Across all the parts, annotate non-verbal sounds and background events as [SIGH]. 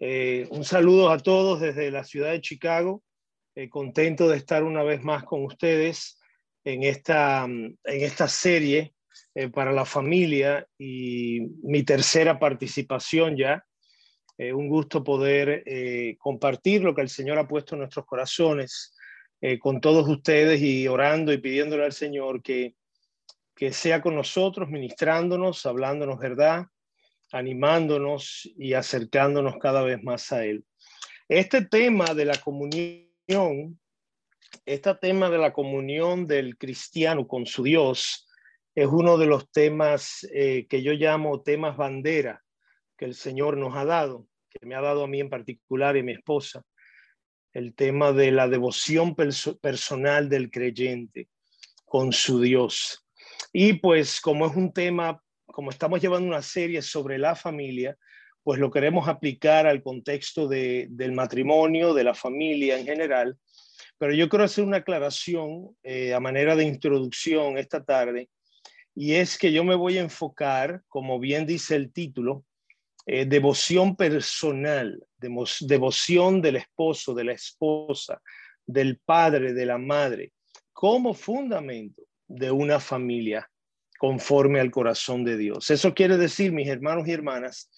Eh, un saludo a todos desde la ciudad de Chicago. Eh, contento de estar una vez más con ustedes en esta, en esta serie eh, para la familia y mi tercera participación ya. un gusto poder compartir lo que el Señor ha puesto en nuestros corazones con todos ustedes y orando y pidiéndole al Señor que, que sea con nosotros, ministrándonos, hablándonos verdad animándonos y acercándonos cada vez más a Él. Este tema de la comunión, este tema de la comunión del cristiano con su Dios, es uno de los temas eh, que yo llamo temas bandera que el Señor nos ha dado, que me ha dado a mí en particular y a mi esposa, el tema de la devoción personal del creyente con su Dios. Y pues como es un tema como estamos llevando una serie sobre la familia, pues lo queremos aplicar al contexto del matrimonio, de la familia en general. Pero yo quiero hacer una aclaración eh, a manera de introducción esta tarde, y es que yo me voy a enfocar, como bien dice el título, eh, devoción personal, devoción del esposo, de la esposa, del padre, de la madre, como fundamento de una familia conforme al corazón de Dios. Eso quiere decir, mis hermanos y hermanas,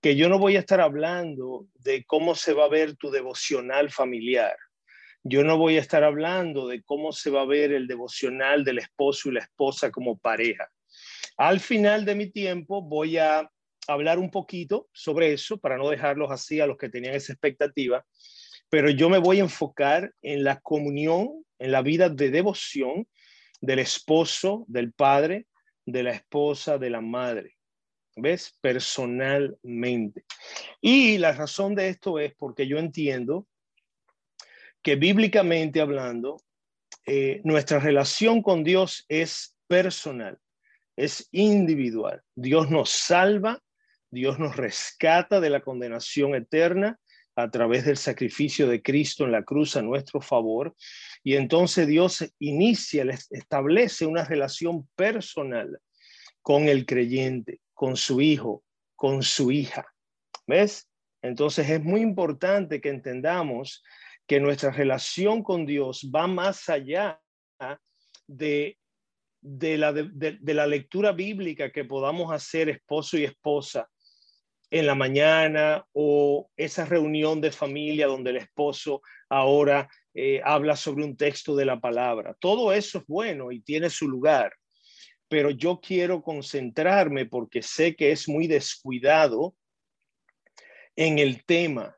que yo no voy a estar hablando de cómo se va a ver tu devocional familiar. Yo no voy a estar hablando de cómo se va a ver el devocional del esposo y la esposa como pareja. Al final de mi tiempo voy a hablar un poquito sobre eso para no dejarlos así a los que tenían esa expectativa, pero yo me voy a enfocar en la comunión, en la vida de devoción del esposo, del padre, de la esposa, de la madre. ¿Ves? Personalmente. Y la razón de esto es porque yo entiendo que bíblicamente hablando, eh, nuestra relación con Dios es personal, es individual. Dios nos salva, Dios nos rescata de la condenación eterna a través del sacrificio de Cristo en la cruz a nuestro favor. Y entonces Dios inicia, establece una relación personal con el creyente, con su hijo, con su hija. ¿Ves? Entonces es muy importante que entendamos que nuestra relación con Dios va más allá de, de, la, de la lectura bíblica que podamos hacer esposo y esposa en la mañana o esa reunión de familia donde el esposo ahora eh, habla sobre un texto de la palabra. Todo eso es bueno y tiene su lugar, pero yo quiero concentrarme porque sé que es muy descuidado en el tema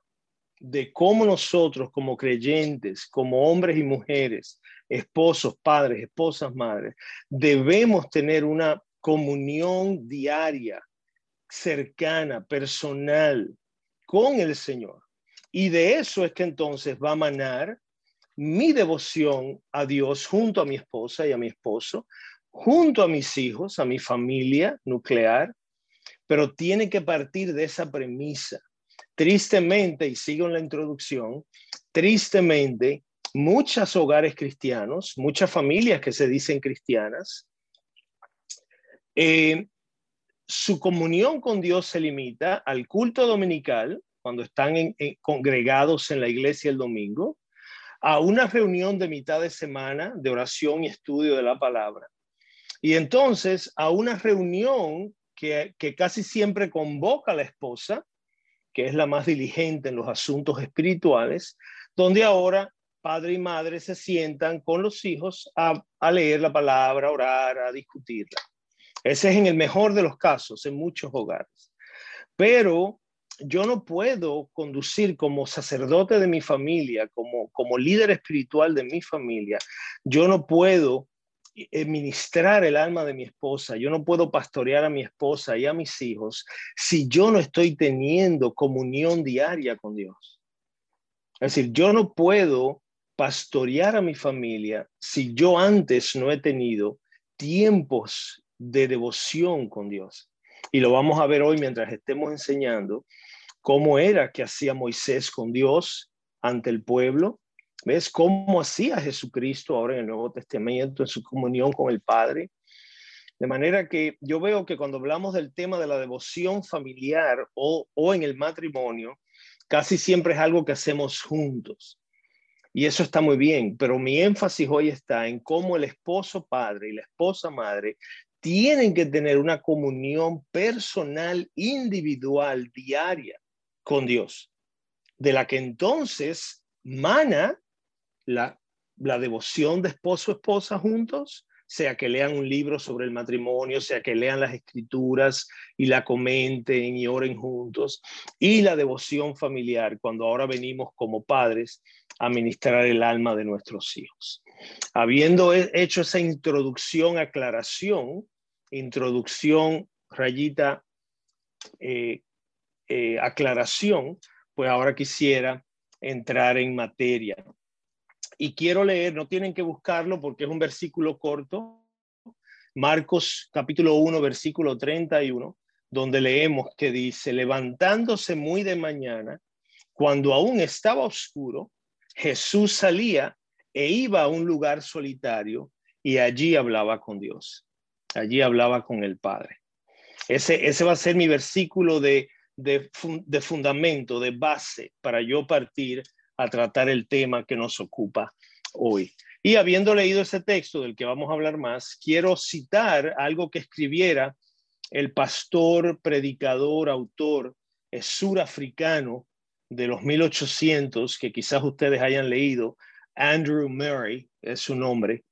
de cómo nosotros como creyentes, como hombres y mujeres, esposos, padres, esposas, madres, debemos tener una comunión diaria cercana, personal con el Señor. Y de eso es que entonces va a manar mi devoción a Dios junto a mi esposa y a mi esposo, junto a mis hijos, a mi familia nuclear, pero tiene que partir de esa premisa. Tristemente, y sigo en la introducción, tristemente, muchos hogares cristianos, muchas familias que se dicen cristianas, eh, su comunión con Dios se limita al culto dominical, cuando están congregados en la iglesia el domingo, a una reunión de mitad de semana de oración y estudio de la palabra. Y entonces a una reunión que, que casi siempre convoca la esposa, que es la más diligente en los asuntos espirituales, donde ahora padre y madre se sientan con los hijos a, a leer la palabra, a orar, a discutirla. Ese es en el mejor de los casos, en muchos hogares. Pero yo no puedo conducir como sacerdote de mi familia, como, como líder espiritual de mi familia, yo no puedo ministrar el alma de mi esposa, yo no puedo pastorear a mi esposa y a mis hijos si yo no estoy teniendo comunión diaria con Dios. Es decir, yo no puedo pastorear a mi familia si yo antes no he tenido tiempos de devoción con Dios. Y lo vamos a ver hoy mientras estemos enseñando cómo era que hacía Moisés con Dios ante el pueblo. ¿Ves cómo hacía Jesucristo ahora en el Nuevo Testamento, en su comunión con el Padre? De manera que yo veo que cuando hablamos del tema de la devoción familiar o, o en el matrimonio, Casi siempre es algo que hacemos juntos. Y eso está muy bien, pero mi énfasis hoy está en cómo el esposo padre y la esposa madre tienen que tener una comunión personal, individual, diaria con Dios, de la que entonces mana la, devoción de esposo-esposa juntos, sea que lean un libro sobre el matrimonio, sea que lean las escrituras y la comenten y oren juntos, y la devoción familiar, cuando ahora venimos como padres a ministrar el alma de nuestros hijos. Habiendo hecho esa introducción, aclaración, introducción, rayita, eh, eh, aclaración, pues ahora quisiera entrar en materia y quiero leer, no tienen que buscarlo porque es un versículo corto, Marcos capítulo 1, versículo 31, donde leemos que dice, levantándose muy de mañana, cuando aún estaba oscuro, Jesús salía e iba a un lugar solitario y allí hablaba con Dios, allí hablaba con el Padre. Ese, ese va a ser mi versículo de, de, de fundamento, de base para yo partir a tratar el tema que nos ocupa hoy. Y habiendo leído ese texto del que vamos a hablar más, quiero citar algo que escribiera el pastor, predicador, autor surafricano de los 1800, que quizás ustedes hayan leído, Andrew Murray es su nombre,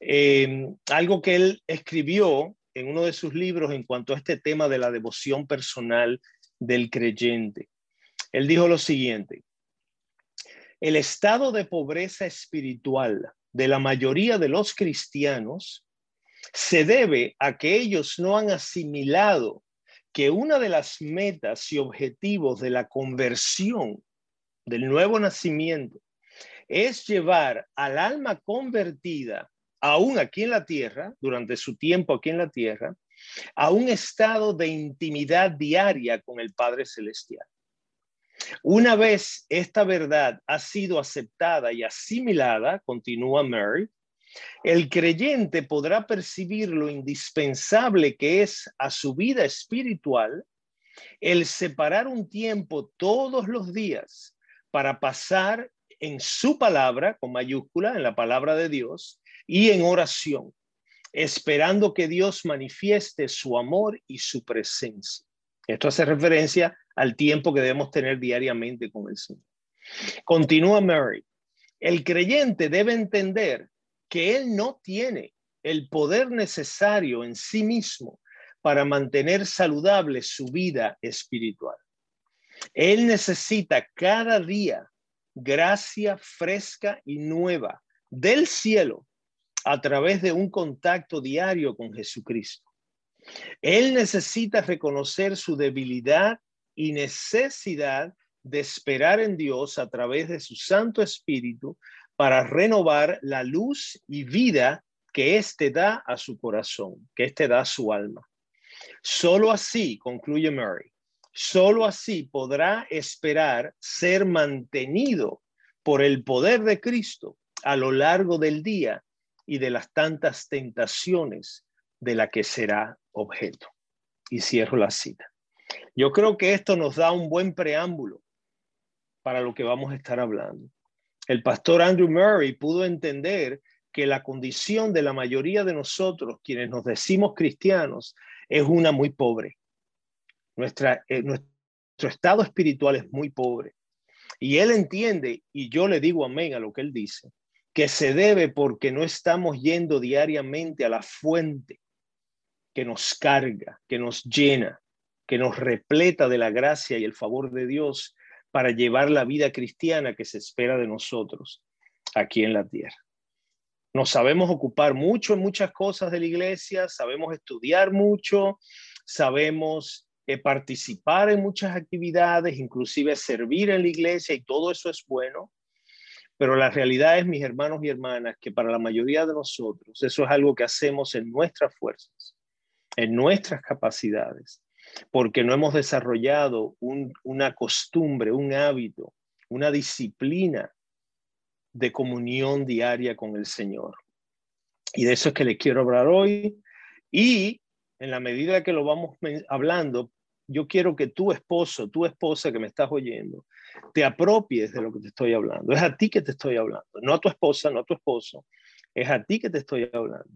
em, algo que él escribió en uno de sus libros en cuanto a este tema de la devoción personal del creyente. Él dijo lo siguiente, el estado de pobreza espiritual de la mayoría de los cristianos se debe a que ellos no han asimilado que una de las metas y objetivos de la conversión, del nuevo nacimiento, es llevar al alma convertida, aún aquí en la tierra, durante su tiempo aquí en la tierra, a un estado de intimidad diaria con el Padre Celestial. Una vez esta verdad ha sido aceptada y asimilada, continúa Mary, el creyente podrá percibir lo indispensable que es a su vida espiritual el separar un tiempo todos los días para pasar en su palabra, con mayúscula, en la palabra de Dios, y en oración, esperando que Dios manifieste su amor y su presencia. Esto hace referencia al tiempo que debemos tener diariamente con el Señor. Continúa Mary. El creyente debe entender que él no tiene el poder necesario en sí mismo para mantener saludable su vida espiritual. Él necesita cada día gracia fresca y nueva del cielo a través de un contacto diario con Jesucristo. Él necesita reconocer su debilidad y necesidad de esperar en Dios a través de su Santo Espíritu para renovar la luz y vida que éste da a su corazón, que éste da a su alma. Solo así, concluye Mary, solo así podrá esperar ser mantenido por el poder de Cristo a lo largo del día y de las tantas tentaciones de la que será objeto. Y cierro la cita. Yo creo que esto nos da un buen preámbulo para lo que vamos a estar hablando. El pastor Andrew Murray pudo entender que la condición de la mayoría de nosotros, quienes nos decimos cristianos, es una muy pobre. Eh, nuestro estado espiritual es muy pobre. Y él entiende, y yo le digo amén a lo que él dice, que se debe porque no estamos yendo diariamente a la fuente que nos carga, que nos llena, que nos repleta de la gracia y el favor de Dios para llevar la vida cristiana que se espera de nosotros aquí en la tierra. Nos sabemos ocupar mucho en muchas cosas de la iglesia, sabemos estudiar mucho, sabemos eh, participar en muchas actividades, inclusive servir en la iglesia y todo eso es bueno. Pero la realidad es, mis hermanos y hermanas, que para la mayoría de nosotros eso es algo que hacemos en nuestras fuerzas, en nuestras capacidades porque no hemos desarrollado una costumbre, un hábito, una disciplina de comunión diaria con el Señor. Y de eso es que le quiero hablar hoy. Y en la medida que lo vamos hablando, yo quiero que tu esposo, tu esposa que me estás oyendo, te apropies de lo que te estoy hablando. Es a ti que te estoy hablando, no a tu esposa, no a tu esposo. Es a ti que te estoy hablando.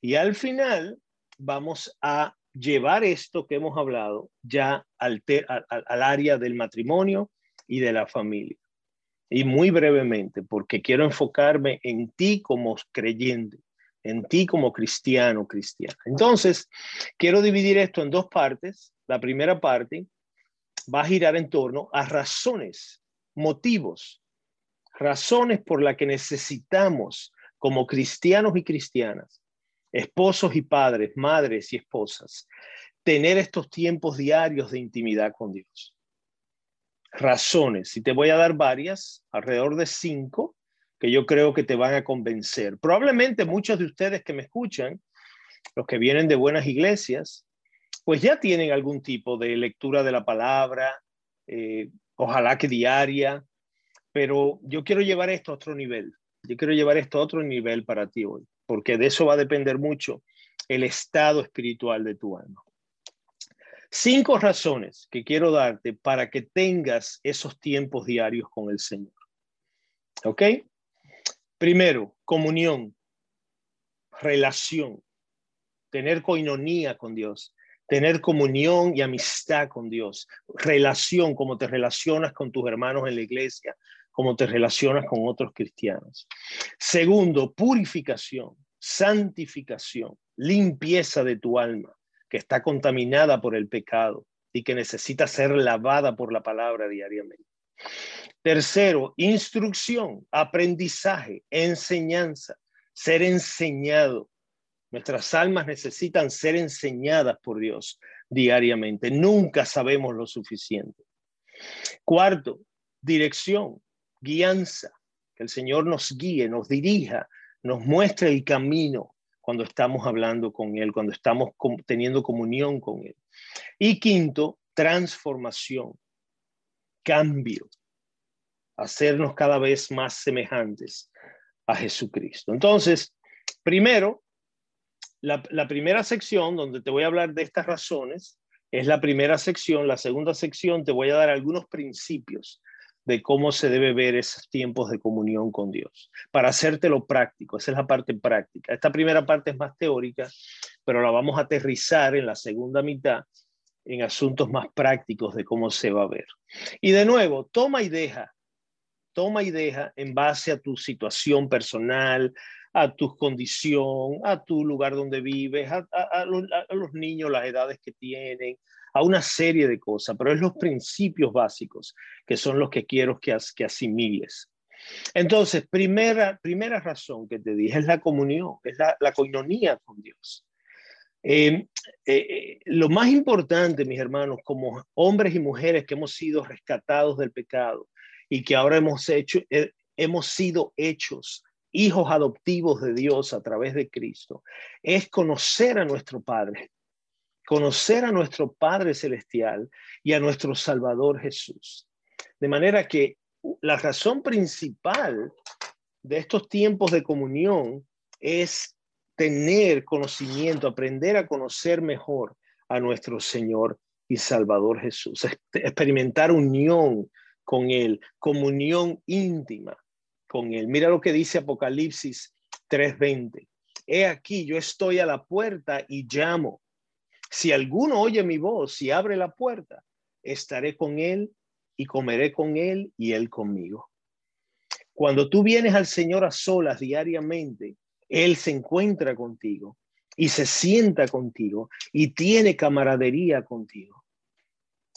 Y al final vamos a llevar esto que hemos hablado ya al, área del matrimonio y de la familia. Y muy brevemente, porque quiero enfocarme en ti como creyente, en ti como cristiano, cristiana. Entonces, quiero dividir esto en dos partes. La primera parte va a girar en torno a razones, motivos, razones por las que necesitamos como cristianos y cristianas, esposos y padres, madres y esposas, tener estos tiempos diarios de intimidad con Dios. Razones, y te voy a dar varias, alrededor de cinco, que yo creo que te van a convencer. Probablemente muchos de ustedes que me escuchan, los que vienen de buenas iglesias, pues ya tienen algún tipo de lectura de la palabra, eh, ojalá que diaria, pero yo quiero llevar esto a otro nivel. Yo quiero llevar esto a otro nivel para ti hoy, porque de eso va a depender mucho el estado espiritual de tu alma. Cinco razones que quiero darte para que tengas esos tiempos diarios con el Señor. ¿Ok? Primero, comunión, relación, tener coinonía con Dios, tener comunión y amistad con Dios, relación, como te relacionas con tus hermanos en la iglesia, cómo te relacionas con otros cristianos. Segundo, purificación, santificación, limpieza de tu alma, que está contaminada por el pecado y que necesita ser lavada por la palabra diariamente. Tercero, instrucción, aprendizaje, enseñanza, ser enseñado. Nuestras almas necesitan ser enseñadas por Dios diariamente. Nunca sabemos lo suficiente. Cuarto, dirección, guianza, que el Señor nos guíe, nos dirija, nos muestre el camino cuando estamos hablando con Él, cuando estamos teniendo comunión con Él. Y quinto, transformación, cambio, hacernos cada vez más semejantes a Jesucristo. Entonces, primero, la, la, primera sección donde te voy a hablar de estas razones es la primera sección. La segunda sección te voy a dar algunos principios de cómo se debe ver esos tiempos de comunión con Dios, para hacértelo práctico, esa es la parte práctica. Esta primera parte es más teórica, pero la vamos a aterrizar en la segunda mitad en asuntos más prácticos de cómo se va a ver. Y de nuevo, toma y deja, toma y deja en base a tu situación personal, a tu condición, a tu lugar donde vives, a, los, a los niños, las edades que tienen, a una serie de cosas, pero es los principios básicos que son los que quiero que, que asimiles. Entonces, primera, primera razón que te dije es la comunión, es la, la con Dios. Eh, eh, eh, lo más importante, mis hermanos, como hombres y mujeres que hemos sido rescatados del pecado y que ahora hemos, hecho, hemos sido hechos hijos adoptivos de Dios a través de Cristo, es conocer a nuestro Padre, conocer a nuestro Padre Celestial y a nuestro Salvador Jesús. De manera que la razón principal de estos tiempos de comunión es tener conocimiento, aprender a conocer mejor a nuestro Señor y Salvador Jesús, experimentar unión con Él, comunión íntima con Él. Mira lo que dice Apocalipsis 3:20. He aquí, yo estoy a la puerta y llamo. Si alguno oye mi voz y abre la puerta, estaré con él y comeré con él y él conmigo. Cuando tú vienes al Señor a solas diariamente, Él se encuentra contigo y se sienta contigo y tiene camaradería contigo.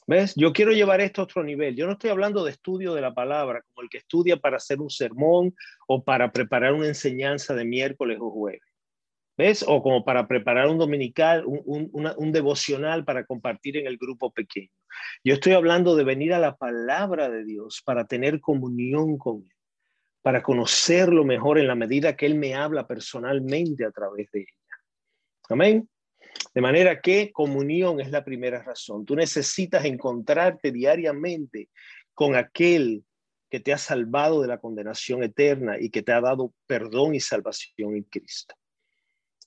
¿Ves? Yo quiero llevar esto a otro nivel. Yo no estoy hablando de estudio de la palabra, como el que estudia para hacer un sermón o para preparar una enseñanza de miércoles o jueves. ¿Ves? O como para preparar un dominical, un, devocional para compartir en el grupo pequeño. Yo estoy hablando de venir a la palabra de Dios para tener comunión con Él, para conocerlo mejor en la medida que Él me habla personalmente a través de ella. Amén. De manera que comunión es la primera razón. Tú necesitas encontrarte diariamente con aquel que te ha salvado de la condenación eterna y que te ha dado perdón y salvación en Cristo.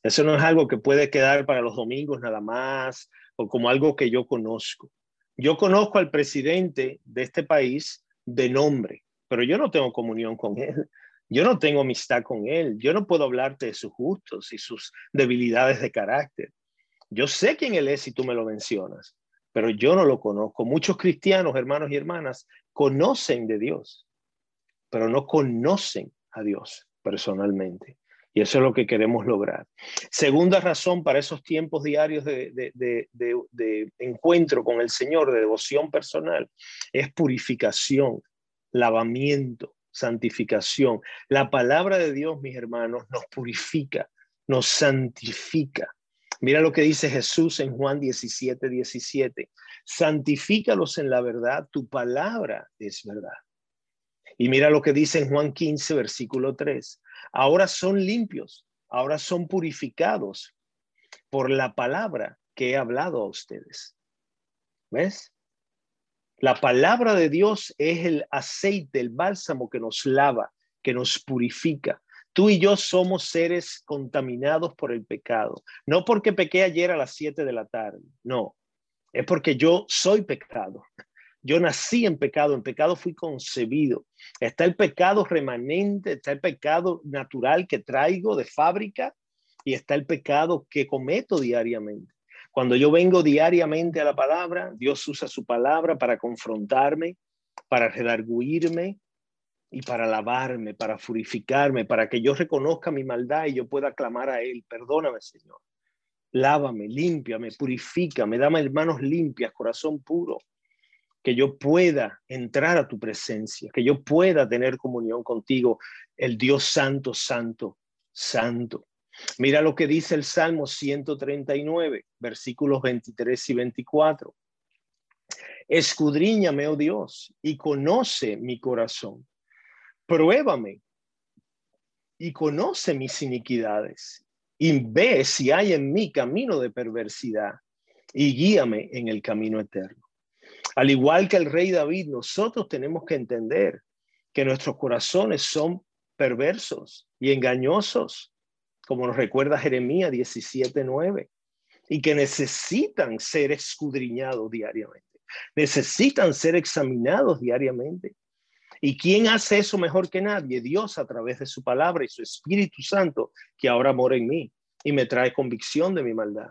Eso no es algo que puede quedar para los domingos nada más o como algo que yo conozco. Yo conozco al presidente de este país de nombre, pero yo no tengo comunión con Él. Yo no tengo amistad con Él. Yo no puedo hablarte de sus gustos y sus debilidades de carácter. Yo sé quién Él es si tú me lo mencionas, pero yo no lo conozco. Muchos cristianos, hermanos y hermanas, conocen de Dios, pero no conocen a Dios personalmente. Y eso es lo que queremos lograr. Segunda razón para esos tiempos diarios de, de, encuentro con el Señor, de devoción personal, es purificación, lavamiento, santificación. La palabra de Dios, mis hermanos, nos purifica, nos santifica. Mira lo que dice Jesús en Juan 17, 17. Santifícalos en la verdad, tu palabra es verdad. Y mira lo que dice en Juan 15, versículo 3. Ahora son limpios, ahora son purificados por la palabra que he hablado a ustedes. ¿Ves? La palabra de Dios es el aceite, el bálsamo que nos lava, que nos purifica. Tú y yo somos seres contaminados por el pecado. No porque pequé ayer a las 7 de la tarde, no. Es porque yo soy pecado. Yo nací en pecado, en pecado fui concebido. Está el pecado remanente, está el pecado natural que traigo de fábrica y está el pecado que cometo diariamente. Cuando yo vengo diariamente a la palabra, Dios usa su palabra para confrontarme, para redarguirme y para lavarme, para purificarme, para que yo reconozca mi maldad y yo pueda clamar a Él. Perdóname, Señor. Lávame, límpiame, purifícame, dame manos limpias, corazón puro que yo pueda entrar a tu presencia, que yo pueda tener comunión contigo, el Dios santo, santo, santo. Mira lo que dice el Salmo 139, versículos 23 y 24. Escudriñame, oh Dios, y conoce mi corazón. Pruébame y conoce mis iniquidades y ve si hay en mí camino de perversidad y guíame en el camino eterno. Al igual que el rey David, nosotros tenemos que entender que nuestros corazones son perversos y engañosos, como nos recuerda Jeremías 17:9, y que necesitan ser escudriñados diariamente, necesitan ser examinados diariamente. ¿Y quién hace eso mejor que nadie? Dios a través de su palabra y su Espíritu Santo que ahora mora en mí y me trae convicción de mi maldad.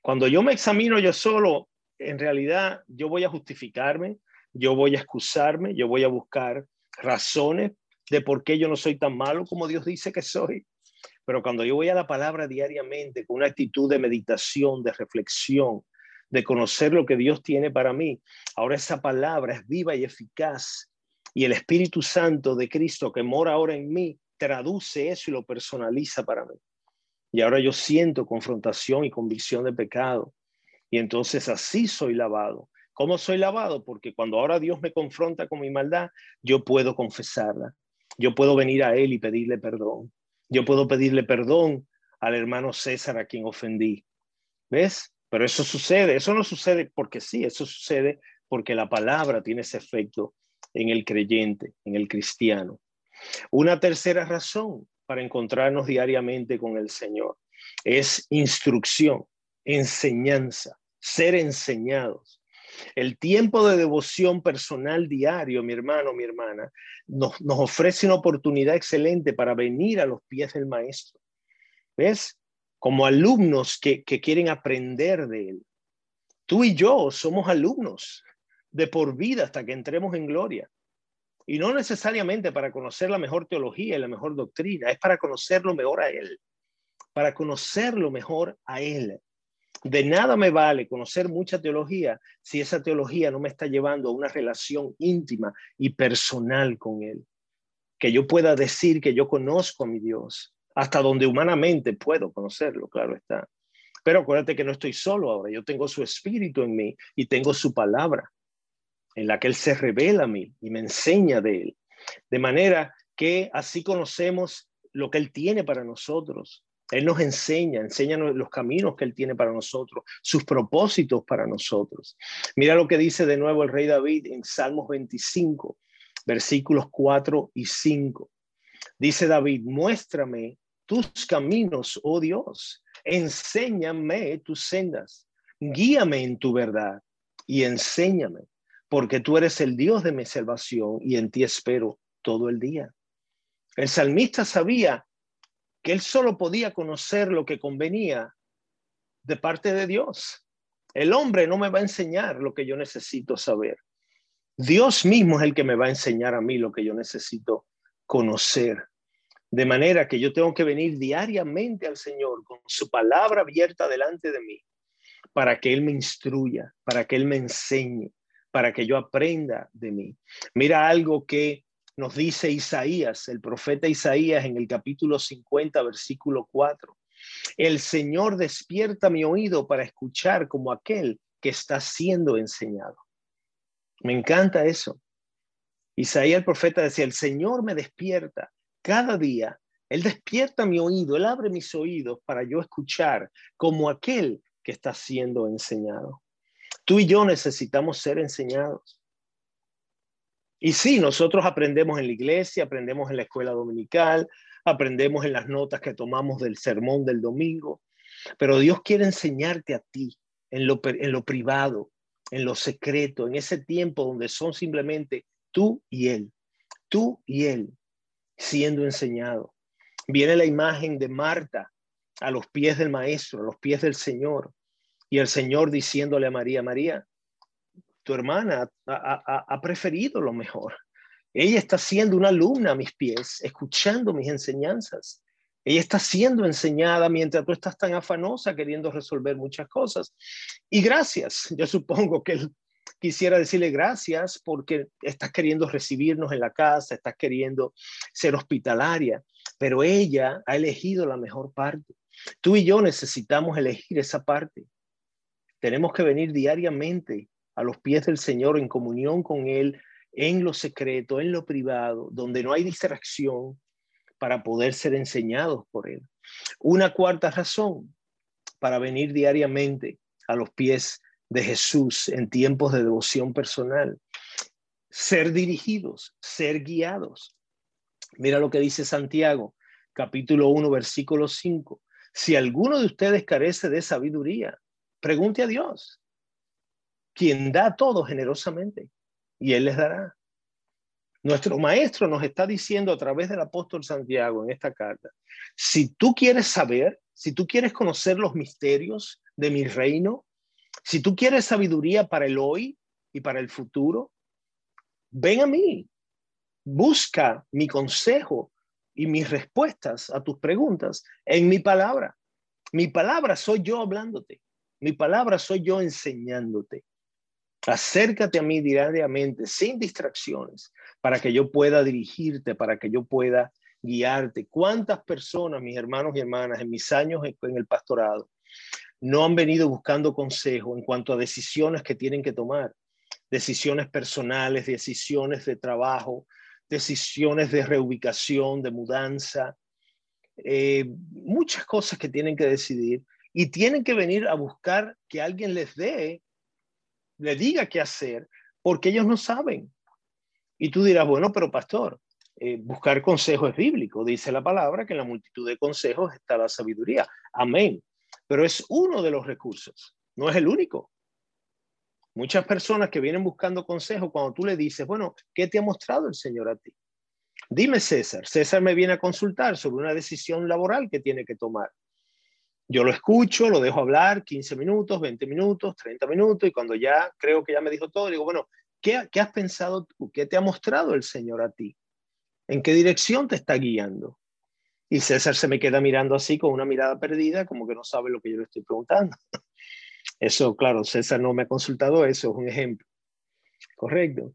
Cuando yo me examino yo solo, en realidad yo voy a justificarme, yo voy a excusarme, yo voy a buscar razones de por qué yo no soy tan malo como Dios dice que soy. Pero cuando yo voy a la palabra diariamente con una actitud de meditación, de reflexión, de conocer lo que Dios tiene para mí, ahora esa palabra es viva y eficaz y el Espíritu Santo de Cristo que mora ahora en mí traduce eso y lo personaliza para mí. Y ahora yo siento confrontación y convicción de pecado y entonces así soy lavado. ¿Cómo soy lavado? Porque cuando ahora Dios me confronta con mi maldad, yo puedo confesarla. Yo puedo venir a Él y pedirle perdón. Yo puedo pedirle perdón al hermano César a quien ofendí. ¿Ves? Pero eso sucede. Eso no sucede porque sí, eso sucede porque la palabra tiene ese efecto en el creyente, en el cristiano. Una tercera razón para encontrarnos diariamente con el Señor es instrucción enseñanza, ser enseñados. El tiempo de devoción personal diario, mi hermano, mi hermana, nos, ofrece una oportunidad excelente para venir a los pies del maestro. ¿Ves? Como alumnos que, que quieren aprender de él. Tú y yo somos alumnos de por vida hasta que entremos en gloria. Y no necesariamente para conocer la mejor teología y la mejor doctrina, es para conocerlo mejor a Él, para conocerlo mejor a Él. De nada me vale conocer mucha teología si esa teología no me está llevando a una relación íntima y personal con Él. Que yo pueda decir que yo conozco a mi Dios, hasta donde humanamente puedo conocerlo, claro está. Pero acuérdate que no estoy solo ahora, yo tengo su espíritu en mí y tengo su palabra, en la que Él se revela a mí y me enseña de Él. De manera que así conocemos lo que Él tiene para nosotros, él nos enseña, enseña los caminos que Él tiene para nosotros, sus propósitos para nosotros. Mira lo que dice de nuevo el rey David en Salmos 25, versículos 4 y 5. Dice David, muéstrame tus caminos, oh Dios, enséñame tus sendas, guíame en tu verdad y enséñame, porque tú eres el Dios de mi salvación y en ti espero todo el día. El salmista sabía que él solo podía conocer lo que convenía de parte de Dios. El hombre no me va a enseñar lo que yo necesito saber. Dios mismo es el que me va a enseñar a mí lo que yo necesito conocer. De manera que yo tengo que venir diariamente al Señor con su palabra abierta delante de mí para que Él me instruya, para que Él me enseñe, para que yo aprenda de mí. Mira algo que nos dice Isaías, el profeta Isaías en el capítulo 50, versículo 4. El Señor despierta mi oído para escuchar como aquel que está siendo enseñado. Me encanta eso. Isaías el profeta decía, el Señor me despierta cada día. Él despierta mi oído, Él abre mis oídos para yo escuchar como aquel que está siendo enseñado. Tú y yo necesitamos ser enseñados. Y sí, nosotros aprendemos en la iglesia, aprendemos en la escuela dominical, aprendemos en las notas que tomamos del sermón del domingo, pero Dios quiere enseñarte a ti en lo, en lo privado, en lo secreto, en ese tiempo donde son simplemente tú y Él, tú y Él siendo enseñado. Viene la imagen de Marta a los pies del Maestro, a los pies del Señor, y el Señor diciéndole a María, María, tu hermana ha, preferido lo mejor. Ella está siendo una alumna a mis pies, escuchando mis enseñanzas. Ella está siendo enseñada mientras tú estás tan afanosa queriendo resolver muchas cosas. Y gracias, [LAUGHS] yo supongo que él quisiera decirle gracias porque estás queriendo recibirnos en la casa, estás queriendo ser hospitalaria, pero ella ha elegido la mejor parte. Tú y yo necesitamos elegir esa parte. Tenemos que venir diariamente a los pies del Señor en comunión con Él, en lo secreto, en lo privado, donde no hay distracción para poder ser enseñados por Él. Una cuarta razón para venir diariamente a los pies de Jesús en tiempos de devoción personal. Ser dirigidos, ser guiados. Mira lo que dice Santiago, capítulo 1, versículo 5. Si alguno de ustedes carece de sabiduría, pregunte a Dios, quien da todo generosamente y Él les dará. Nuestro maestro nos está diciendo a través del apóstol Santiago en esta carta, si tú quieres saber, si tú quieres conocer los misterios de mi reino, si tú quieres sabiduría para el hoy y para el futuro, ven a mí, busca mi consejo y mis respuestas a tus preguntas en mi palabra. Mi palabra soy yo hablándote, mi palabra soy yo enseñándote. Acércate a mí diariamente, sin distracciones, para que yo pueda dirigirte, para que yo pueda guiarte. ¿Cuántas personas, mis hermanos y hermanas, en mis años en el pastorado, no han venido buscando consejo en cuanto a decisiones que tienen que tomar? Decisiones personales, decisiones de trabajo, decisiones de reubicación, de mudanza, eh, muchas cosas que tienen que decidir y tienen que venir a buscar que alguien les dé le diga qué hacer, porque ellos no saben. Y tú dirás, bueno, pero pastor, eh, buscar consejo es bíblico. Dice la palabra que en la multitud de consejos está la sabiduría. Amén. Pero es uno de los recursos, no es el único. Muchas personas que vienen buscando consejo, cuando tú le dices, bueno, ¿qué te ha mostrado el Señor a ti? Dime, César. César me viene a consultar sobre una decisión laboral que tiene que tomar. Yo lo escucho, lo dejo hablar 15 minutos, 20 minutos, 30 minutos y cuando ya creo que ya me dijo todo, digo, bueno, ¿qué, ¿qué, has pensado? ¿Qué te ha mostrado el Señor a ti? ¿En qué dirección te está guiando? Y César se me queda mirando así con una mirada perdida, como que no sabe lo que yo le estoy preguntando. Eso, claro, César no me ha consultado, eso es un ejemplo. Correcto.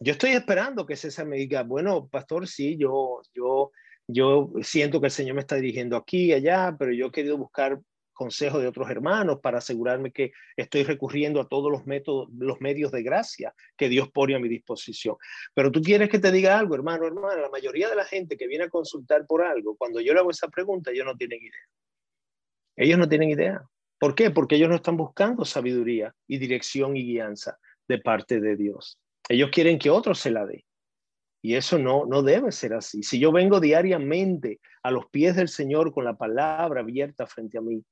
Yo estoy esperando que César me diga, bueno, pastor, sí, yo, yo yo siento que el Señor me está dirigiendo aquí y allá, pero yo he querido buscar consejos de otros hermanos para asegurarme que estoy recurriendo a todos los métodos, los medios de gracia que Dios pone a mi disposición. Pero tú quieres que te diga algo, hermano, hermana, la mayoría de la gente que viene a consultar por algo, cuando yo le hago esa pregunta, ellos no tienen idea. Ellos no tienen idea. ¿Por qué? Porque ellos no están buscando sabiduría y dirección y guianza de parte de Dios. Ellos quieren que otro se la dé. Y eso no, no debe ser así. Si yo vengo diariamente a los pies del Señor con la palabra abierta frente a mí,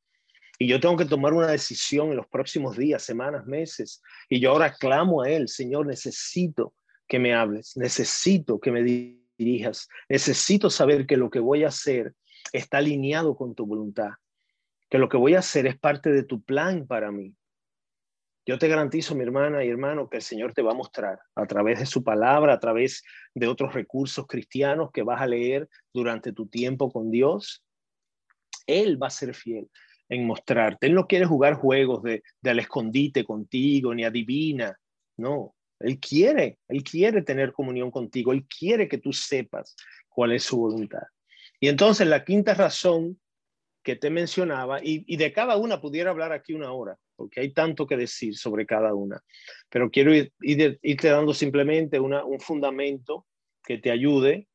Y yo tengo que tomar una decisión en los próximos días, semanas, meses. Y yo ahora clamo a Él, Señor, necesito que me hables, necesito que me dirijas, necesito saber que lo que voy a hacer está alineado con tu voluntad, que lo que voy a hacer es parte de tu plan para mí. Yo te garantizo, mi hermana y hermano, que el Señor te va a mostrar a través de su palabra, a través de otros recursos cristianos que vas a leer durante tu tiempo con Dios. Él va a ser fiel en mostrarte. Él no quiere jugar juegos de, de al escondite contigo, ni adivina. No, Él quiere, Él quiere tener comunión contigo. Él quiere que tú sepas cuál es su voluntad. Y entonces la quinta razón que te mencionaba, y, de cada una pudiera hablar aquí una hora, porque hay tanto que decir sobre cada una, pero quiero ir, irte dando simplemente un fundamento que te ayude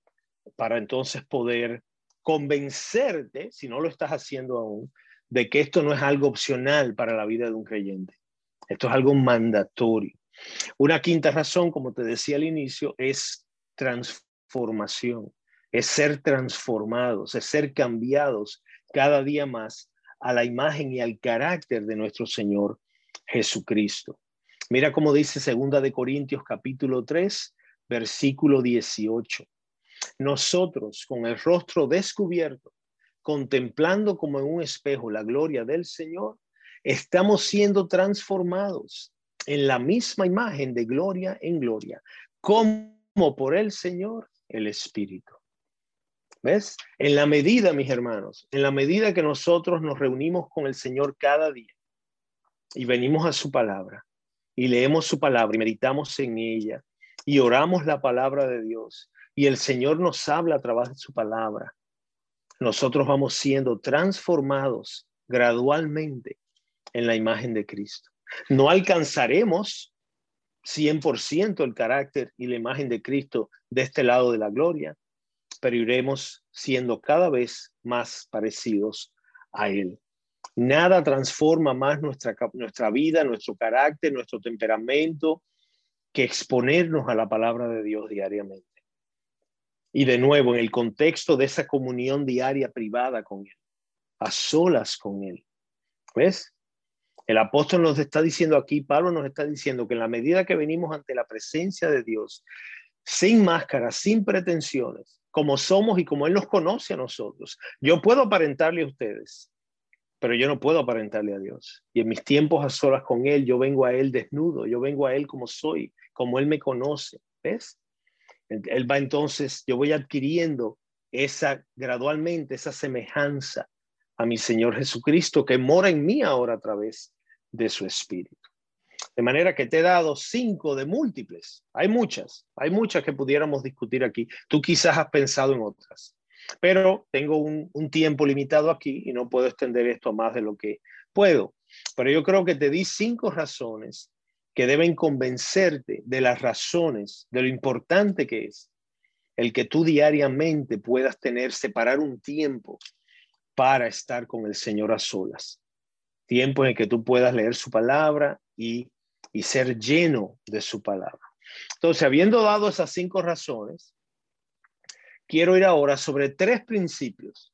para entonces poder convencerte, si no lo estás haciendo aún, de que esto no es algo opcional para la vida de un creyente. Esto es algo mandatorio. Una quinta razón, como te decía al inicio, es transformación, es ser transformados, es ser cambiados cada día más a la imagen y al carácter de nuestro Señor Jesucristo. Mira cómo dice segunda de Corintios capítulo 3, versículo 18. Nosotros con el rostro descubierto, contemplando como en un espejo la gloria del Señor, estamos siendo transformados en la misma imagen de gloria en gloria, como por el Señor el Espíritu. ¿Ves? En la medida, mis hermanos, en la medida que nosotros nos reunimos con el Señor cada día y venimos a su palabra y leemos su palabra y meditamos en ella y oramos la palabra de Dios y el Señor nos habla a través de su palabra, nosotros vamos siendo transformados gradualmente en la imagen de Cristo. No alcanzaremos 100% el carácter y la imagen de Cristo de este lado de la gloria, pero iremos siendo cada vez más parecidos a Él. Nada transforma más nuestra, nuestra vida, nuestro carácter, nuestro temperamento, que exponernos a la palabra de Dios diariamente. Y de nuevo, en el contexto de esa comunión diaria privada con Él, a solas con Él. ¿Ves? El apóstol nos está diciendo aquí, Pablo nos está diciendo que en la medida que venimos ante la presencia de Dios, sin máscara, sin pretensiones, como somos y como Él nos conoce a nosotros. Yo puedo aparentarle a ustedes, pero yo no puedo aparentarle a Dios. Y en mis tiempos a solas con Él, yo vengo a Él desnudo, yo vengo a Él como soy, como Él me conoce. ¿Ves? Él va entonces, yo voy adquiriendo esa gradualmente, esa semejanza a mi Señor Jesucristo que mora en mí ahora a través de su Espíritu. De manera que te he dado cinco de múltiples. Hay muchas, hay muchas que pudiéramos discutir aquí. Tú quizás has pensado en otras, pero tengo un, tiempo limitado aquí y no puedo extender esto más de lo que puedo. Pero yo creo que te di cinco razones que deben convencerte de las razones, de lo importante que es el que tú diariamente puedas tener, separar un tiempo para estar con el Señor a solas. Tiempo en el que tú puedas leer su palabra y y ser lleno de su palabra. Entonces, habiendo dado esas cinco razones, quiero ir ahora sobre tres principios,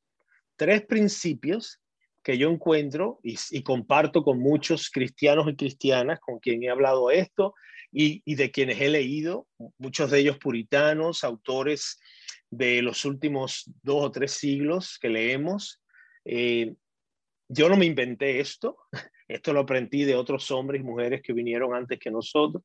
tres principios que yo encuentro y, comparto con muchos cristianos y cristianas con quien he hablado esto y, de quienes he leído, muchos de ellos puritanos, autores de los últimos dos o tres siglos que leemos. Eh, yo no me inventé esto, esto lo aprendí de otros hombres y mujeres que vinieron antes que nosotros,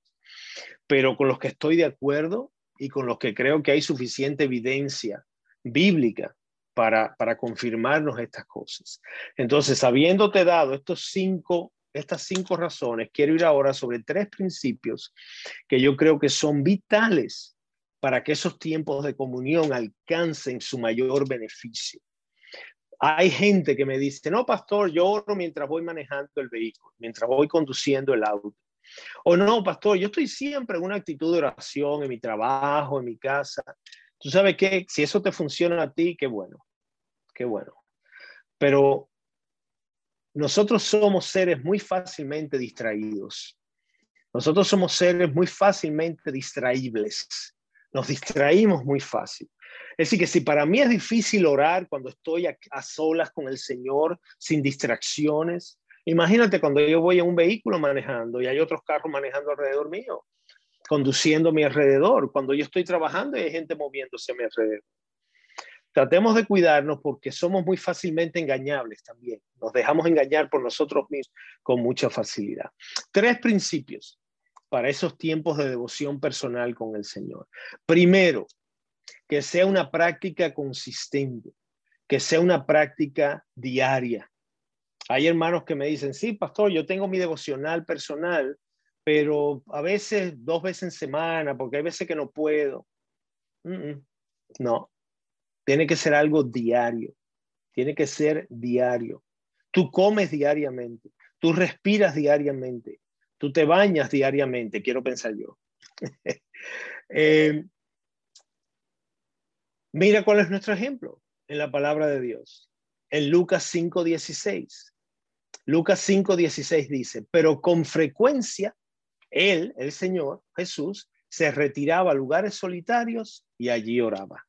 pero con los que estoy de acuerdo y con los que creo que hay suficiente evidencia bíblica para, para confirmarnos estas cosas. Entonces, habiéndote dado estos cinco, estas cinco razones, quiero ir ahora sobre tres principios que yo creo que son vitales para que esos tiempos de comunión alcancen su mayor beneficio. Hay gente que me dice, no, pastor, yo oro mientras voy manejando el vehículo, mientras voy conduciendo el auto. O no, pastor, yo estoy siempre en una actitud de oración en mi trabajo, en mi casa. Tú sabes que si eso te funciona a ti, qué bueno, qué bueno. Pero nosotros somos seres muy fácilmente distraídos. Nosotros somos seres muy fácilmente distraíbles. Nos distraímos muy fácil. Es decir, que si para mí es difícil orar cuando estoy a, solas con el Señor, sin distracciones, imagínate cuando yo voy en un vehículo manejando y hay otros carros manejando alrededor mío, conduciendo a mi alrededor, cuando yo estoy trabajando y hay gente moviéndose a mi alrededor. Tratemos de cuidarnos porque somos muy fácilmente engañables también. Nos dejamos engañar por nosotros mismos con mucha facilidad. Tres principios para esos tiempos de devoción personal con el Señor. Primero, que sea una práctica consistente, que sea una práctica diaria. Hay hermanos que me dicen, sí, pastor, yo tengo mi devocional personal, pero a veces dos veces en semana, porque hay veces que no puedo. No, tiene que ser algo diario. Tiene que ser diario. Tú comes diariamente. Tú respiras diariamente. Tú te bañas diariamente, quiero pensar yo. [LAUGHS] Eh, mira cuál es nuestro ejemplo en la palabra de Dios. En Lucas 5:16. Lucas 5:16 dice, pero con frecuencia él, el Señor Jesús, se retiraba a lugares solitarios y allí oraba.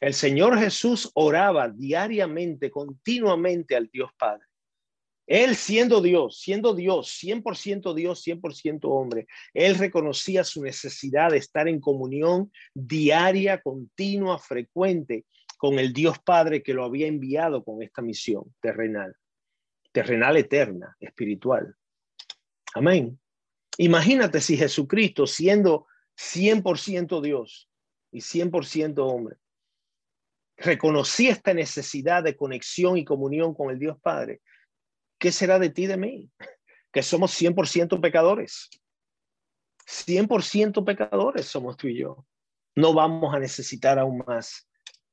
El Señor Jesús oraba diariamente, continuamente al Dios Padre. Él siendo Dios, siendo Dios, 100% Dios, 100% hombre, él reconocía su necesidad de estar en comunión diaria, continua, frecuente con el Dios Padre que lo había enviado con esta misión terrenal, terrenal eterna, espiritual. Amén. Imagínate si Jesucristo, siendo 100% Dios y 100% hombre, reconocía esta necesidad de conexión y comunión con el Dios Padre, ¿qué será de ti de mí? Que somos 100% pecadores. 100% pecadores somos tú y yo. No vamos a necesitar aún más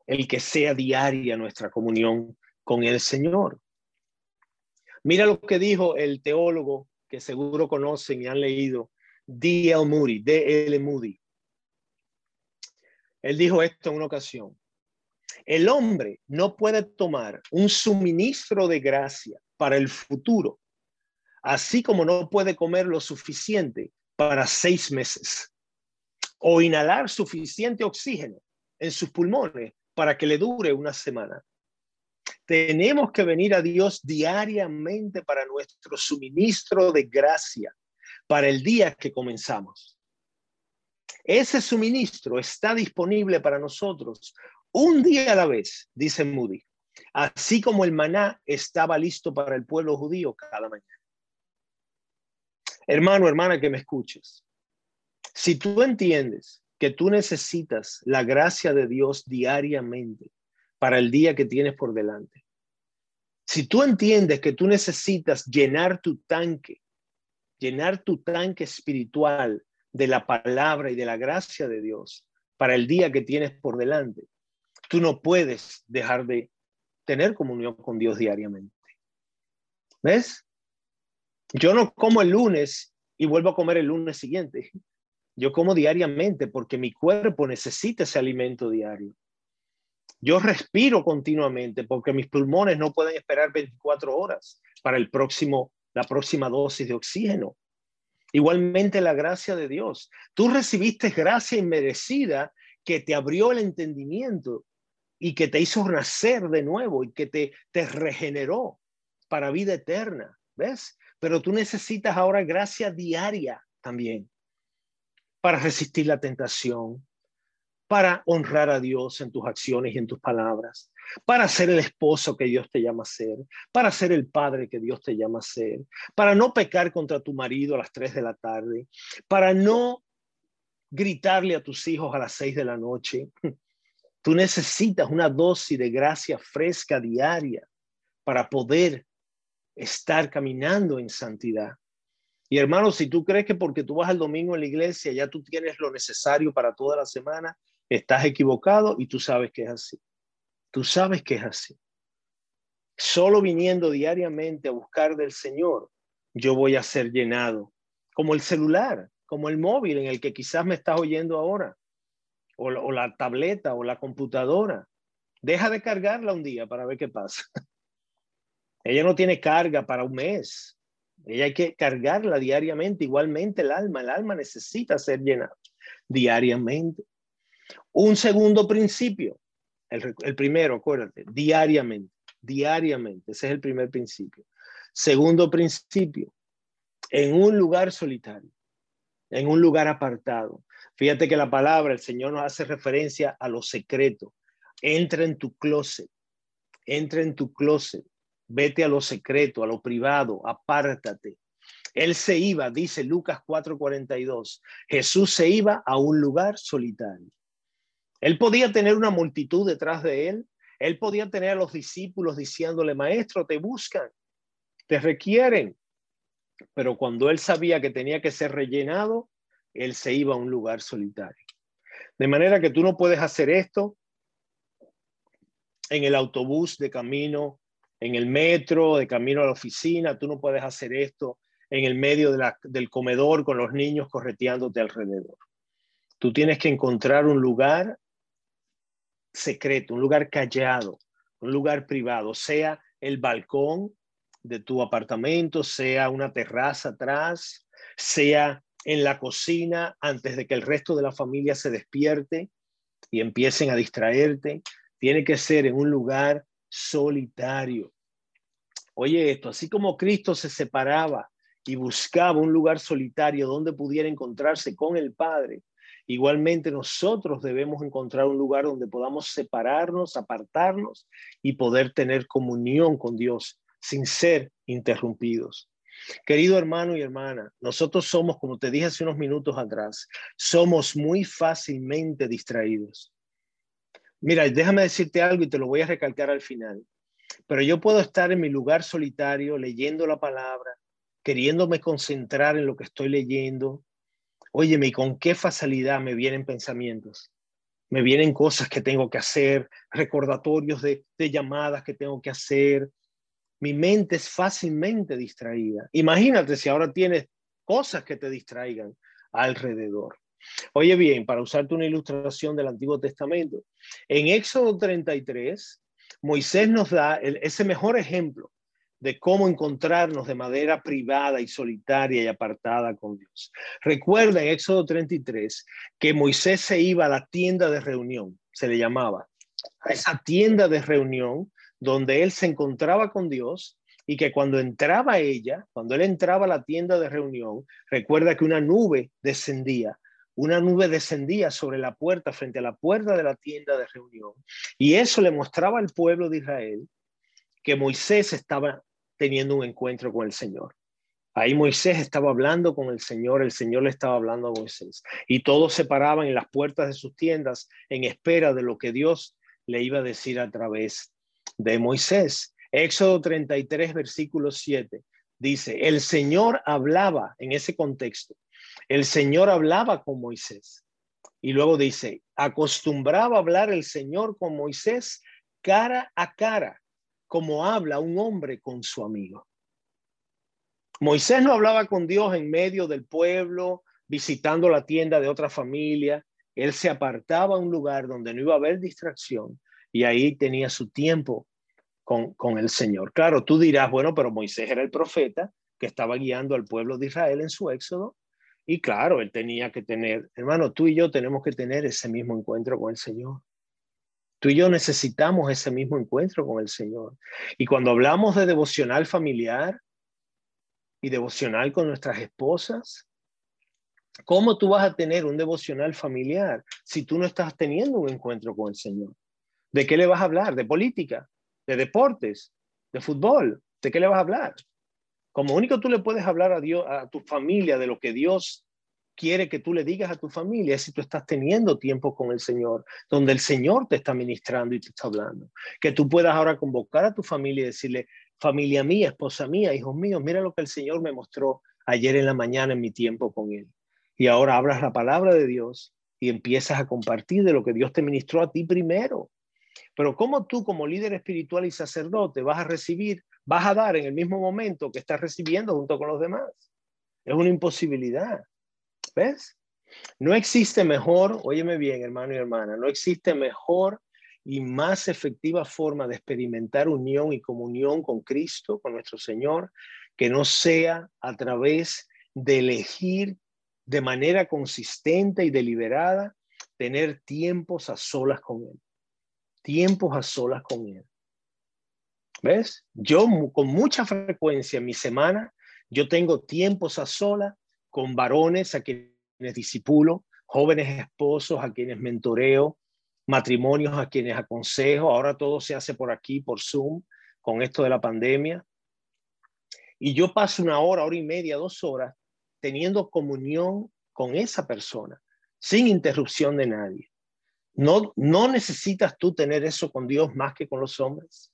el que sea diaria nuestra comunión con el Señor. Mira lo que dijo el teólogo que seguro conocen y han leído, D.L. Moody, D.L. Moody. Él dijo esto en una ocasión. El hombre no puede tomar un suministro de gracia para el futuro, así como no puede comer lo suficiente para seis meses o inhalar suficiente oxígeno en sus pulmones para que le dure una semana. Tenemos que venir a Dios diariamente para nuestro suministro de gracia, para el día que comenzamos. Ese suministro está disponible para nosotros un día a la vez, dice Moody, así como el maná estaba listo para el pueblo judío cada mañana. Hermano, hermana, que me escuches, si tú entiendes que tú necesitas la gracia de Dios diariamente para el día que tienes por delante, si tú entiendes que tú necesitas llenar tu tanque, llenar tu tanque espiritual de la palabra y de la gracia de Dios para el día que tienes por delante, Tú no puedes dejar de tener comunión con Dios diariamente. ¿Ves? Yo no como el lunes y vuelvo a comer el lunes siguiente. Yo como diariamente porque mi cuerpo necesita ese alimento diario. Yo respiro continuamente porque mis pulmones no pueden esperar 24 horas para el próximo, la próxima dosis de oxígeno. Igualmente la gracia de Dios. Tú recibiste gracia inmerecida que te abrió el entendimiento y que te hizo nacer de nuevo y que te, te regeneró para vida eterna, ¿ves? Pero tú necesitas ahora gracia diaria también para resistir la tentación, para honrar a Dios en tus acciones y en tus palabras, para ser el esposo que Dios te llama a ser, para ser el padre que Dios te llama a ser, para no pecar contra tu marido a las 3 de la tarde, para no gritarle a tus hijos a las 6 de la noche, Tú necesitas una dosis de gracia fresca diaria para poder estar caminando en santidad. Y hermano, si tú crees que porque tú vas al domingo en la iglesia ya tú tienes lo necesario para toda la semana, estás equivocado y tú sabes que es así. Tú sabes que es así. Solo viniendo diariamente a buscar del Señor, yo voy a ser llenado, como el celular, como el móvil en el que quizás me estás oyendo ahora o, la tableta o la computadora. Deja de cargarla un día para ver qué pasa. [LAUGHS] Ella no tiene carga para un mes. Ella hay que cargarla diariamente. Igualmente el alma, el alma necesita ser llenada. diariamente. Un segundo principio, el, el primero, acuérdate, diariamente, diariamente, ese es el primer principio. Segundo principio, en un lugar solitario, en un lugar apartado. Fíjate que la palabra, el Señor nos hace referencia a lo secreto. Entra en tu closet, entra en tu closet, vete a lo secreto, a lo privado, apártate. Él se iba, dice Lucas 4:42, Jesús se iba a un lugar solitario. Él podía tener una multitud detrás de él, él podía tener a los discípulos diciéndole, maestro, te buscan, te requieren. Pero cuando él sabía que tenía que ser rellenado, él se iba a un lugar solitario. De manera que tú no puedes hacer esto en el autobús de camino, en el metro, de camino a la oficina, tú no puedes hacer esto en el medio del comedor con los niños correteándote alrededor. Tú tienes que encontrar un lugar secreto, un lugar callado, un lugar privado, sea el balcón de tu apartamento, sea una terraza atrás, sea en la cocina antes de que el resto de la familia se despierte y empiecen a distraerte. Tiene que ser en un lugar solitario. Oye esto, así como Cristo se separaba y buscaba un lugar solitario donde pudiera encontrarse con el Padre, igualmente nosotros debemos encontrar un lugar donde podamos separarnos, apartarnos y poder tener comunión con Dios sin ser interrumpidos. Querido hermano y hermana, nosotros somos, como te dije hace unos minutos atrás, somos muy fácilmente distraídos. Mira, déjame decirte algo y te lo voy a recalcar al final. Pero yo puedo estar en mi lugar solitario leyendo la palabra, queriéndome concentrar en lo que estoy leyendo. Óyeme, con qué facilidad me vienen pensamientos? Me vienen cosas que tengo que hacer, recordatorios de, de llamadas que tengo que hacer, mi mente es fácilmente distraída. Imagínate si ahora tienes cosas que te distraigan alrededor. Oye bien, para usarte una ilustración del Antiguo Testamento, en Éxodo 33, Moisés nos da ese mejor ejemplo de cómo encontrarnos de manera privada y solitaria y apartada con Dios. Recuerda en Éxodo 33 que Moisés se iba a la tienda de reunión, se le llamaba, a esa tienda de reunión donde él se encontraba con Dios y que cuando entraba ella, cuando él entraba a la tienda de reunión, recuerda que una nube descendía, una nube descendía sobre la puerta, frente a la puerta de la tienda de reunión, y eso le mostraba al pueblo de Israel que Moisés estaba teniendo un encuentro con el Señor. Ahí Moisés estaba hablando con el Señor, el Señor le estaba hablando a Moisés, y todos se paraban en las puertas de sus tiendas en espera de lo que Dios le iba a decir a través de Moisés. Éxodo 33, versículo 7, dice, el Señor hablaba en ese contexto, el Señor hablaba con Moisés. Y luego dice, acostumbraba hablar el Señor con Moisés cara a cara, como habla un hombre con su amigo. Moisés no hablaba con Dios en medio del pueblo, visitando la tienda de otra familia. Él se apartaba a un lugar donde no iba a haber distracción y ahí tenía su tiempo con, el Señor. Claro, tú dirás, bueno, pero Moisés era el profeta que estaba guiando al pueblo de Israel en su éxodo. Y claro, él tenía que tener, hermano, tú y yo tenemos que tener ese mismo encuentro con el Señor. Tú y yo necesitamos ese mismo encuentro con el Señor. Y cuando hablamos de devocional familiar y devocional con nuestras esposas, ¿cómo tú vas a tener un devocional familiar si tú no estás teniendo un encuentro con el Señor? ¿De qué le vas a hablar? ¿De política? ¿De deportes? ¿De fútbol? ¿De qué le vas a hablar? Como único tú le puedes hablar a Dios, a tu familia, de lo que Dios quiere que tú le digas a tu familia es si tú estás teniendo tiempo con el Señor, donde el Señor te está ministrando y te está hablando. Que tú puedas ahora convocar a tu familia y decirle, familia mía, esposa mía, hijos míos, mira lo que el Señor me mostró ayer en la mañana en mi tiempo con Él. Y ahora hablas la palabra de Dios y empiezas a compartir de lo que Dios te ministró a ti primero. Pero ¿cómo tú como líder espiritual y sacerdote vas a recibir, vas a dar en el mismo momento que estás recibiendo junto con los demás? Es una imposibilidad. ¿Ves? No existe mejor, óyeme bien hermano y hermana, no existe mejor y más efectiva forma de experimentar unión y comunión con Cristo, con nuestro Señor, que no sea a través de elegir de manera consistente y deliberada, tener tiempos a solas con Él. Tiempos a solas con Él. ¿Ves? Yo con mucha frecuencia en mi semana, yo tengo tiempos a solas con varones a quienes disipulo, jóvenes esposos a quienes mentoreo, matrimonios a quienes aconsejo. Ahora todo se hace por aquí, por Zoom, con esto de la pandemia. Y yo paso una hora, hora y media, dos horas teniendo comunión con esa persona, sin interrupción de nadie. No, no necesitas tú tener eso con Dios más que con los hombres.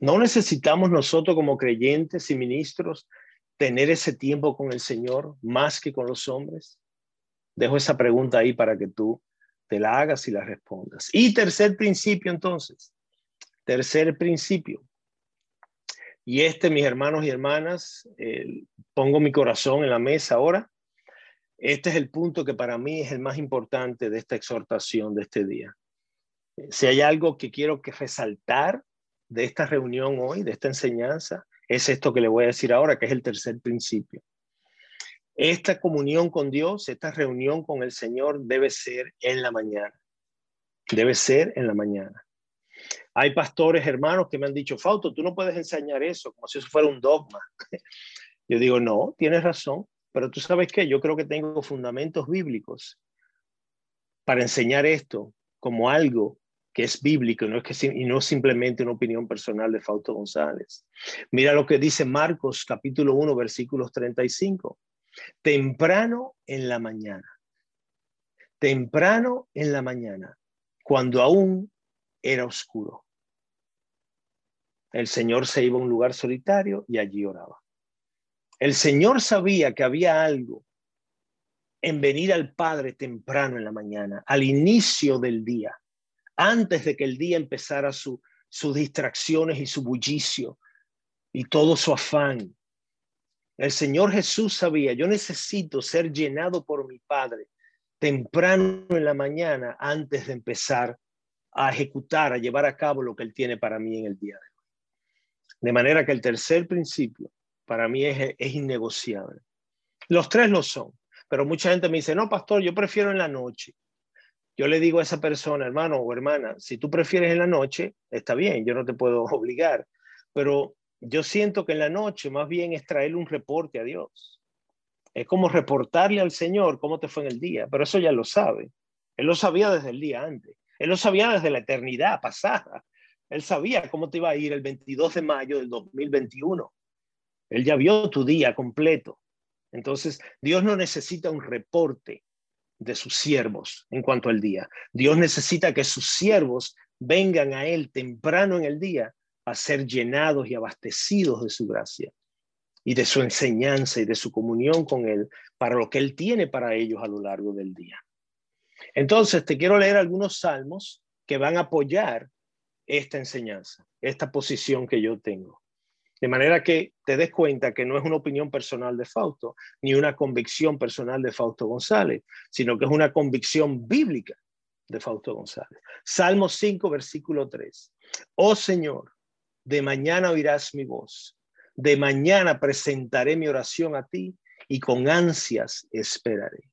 No necesitamos nosotros como creyentes y ministros tener ese tiempo con el Señor más que con los hombres. Dejo esa pregunta ahí para que tú te la hagas y la respondas. Y tercer principio entonces, tercer principio. Y este, mis hermanos y hermanas, pongo mi corazón en la mesa ahora. Este es el punto que para mí es el más importante de esta exhortación de este día. Si hay algo que quiero que resaltar de esta reunión hoy, de esta enseñanza, es esto que le voy a decir ahora, que es el tercer principio. Esta comunión con Dios, esta reunión con el Señor debe ser en la mañana. Debe ser en la mañana. Hay pastores hermanos que me han dicho, Fausto, tú no puedes enseñar eso como si eso fuera un dogma. [LAUGHS] Yo digo, no, tienes razón, pero tú sabes que yo creo que tengo fundamentos bíblicos para enseñar esto como algo que es bíblico no es que, y no simplemente una opinión personal de Fausto González. Mira lo que dice Marcos capítulo 1 versículos 35. Temprano en la mañana. Temprano en la mañana, cuando aún era oscuro. El Señor se iba a un lugar solitario y allí oraba. El Señor sabía que había algo en venir al Padre temprano en la mañana, al inicio del día, antes de que el día empezara su, sus distracciones y su bullicio y todo su afán. El Señor Jesús sabía, yo necesito ser llenado por mi Padre temprano en la mañana antes de empezar a ejecutar, a llevar a cabo lo que Él tiene para mí en el día de hoy. De manera que el tercer principio para mí es, innegociable. Los tres lo son, pero mucha gente me dice, no, pastor, yo prefiero en la noche. Yo le digo a esa persona, hermano o hermana, si tú prefieres en la noche, está bien, yo no te puedo [LAUGHS] obligar, pero yo siento que en la noche más bien es traerle un reporte a Dios. Es como reportarle al Señor cómo te fue en el día, pero eso ya lo sabe. Él lo sabía desde el día antes. Él lo sabía desde la eternidad pasada. Él sabía cómo te iba a ir el 22 de mayo del 2021. Él ya vio tu día completo. Entonces, Dios no necesita un reporte de sus siervos en cuanto al día. Dios necesita que sus siervos vengan a Él temprano en el día a ser llenados y abastecidos de su gracia y de su enseñanza y de su comunión con Él para lo que Él tiene para ellos a lo largo del día. Entonces, te quiero leer algunos salmos que van a apoyar esta enseñanza, esta posición que yo tengo. De manera que te des cuenta que no es una opinión personal de Fausto, ni una convicción personal de Fausto González, sino que es una convicción bíblica de Fausto González. Salmo 5, versículo 3. Oh Señor, de mañana oirás mi voz, de mañana presentaré mi oración a ti y con ansias esperaré.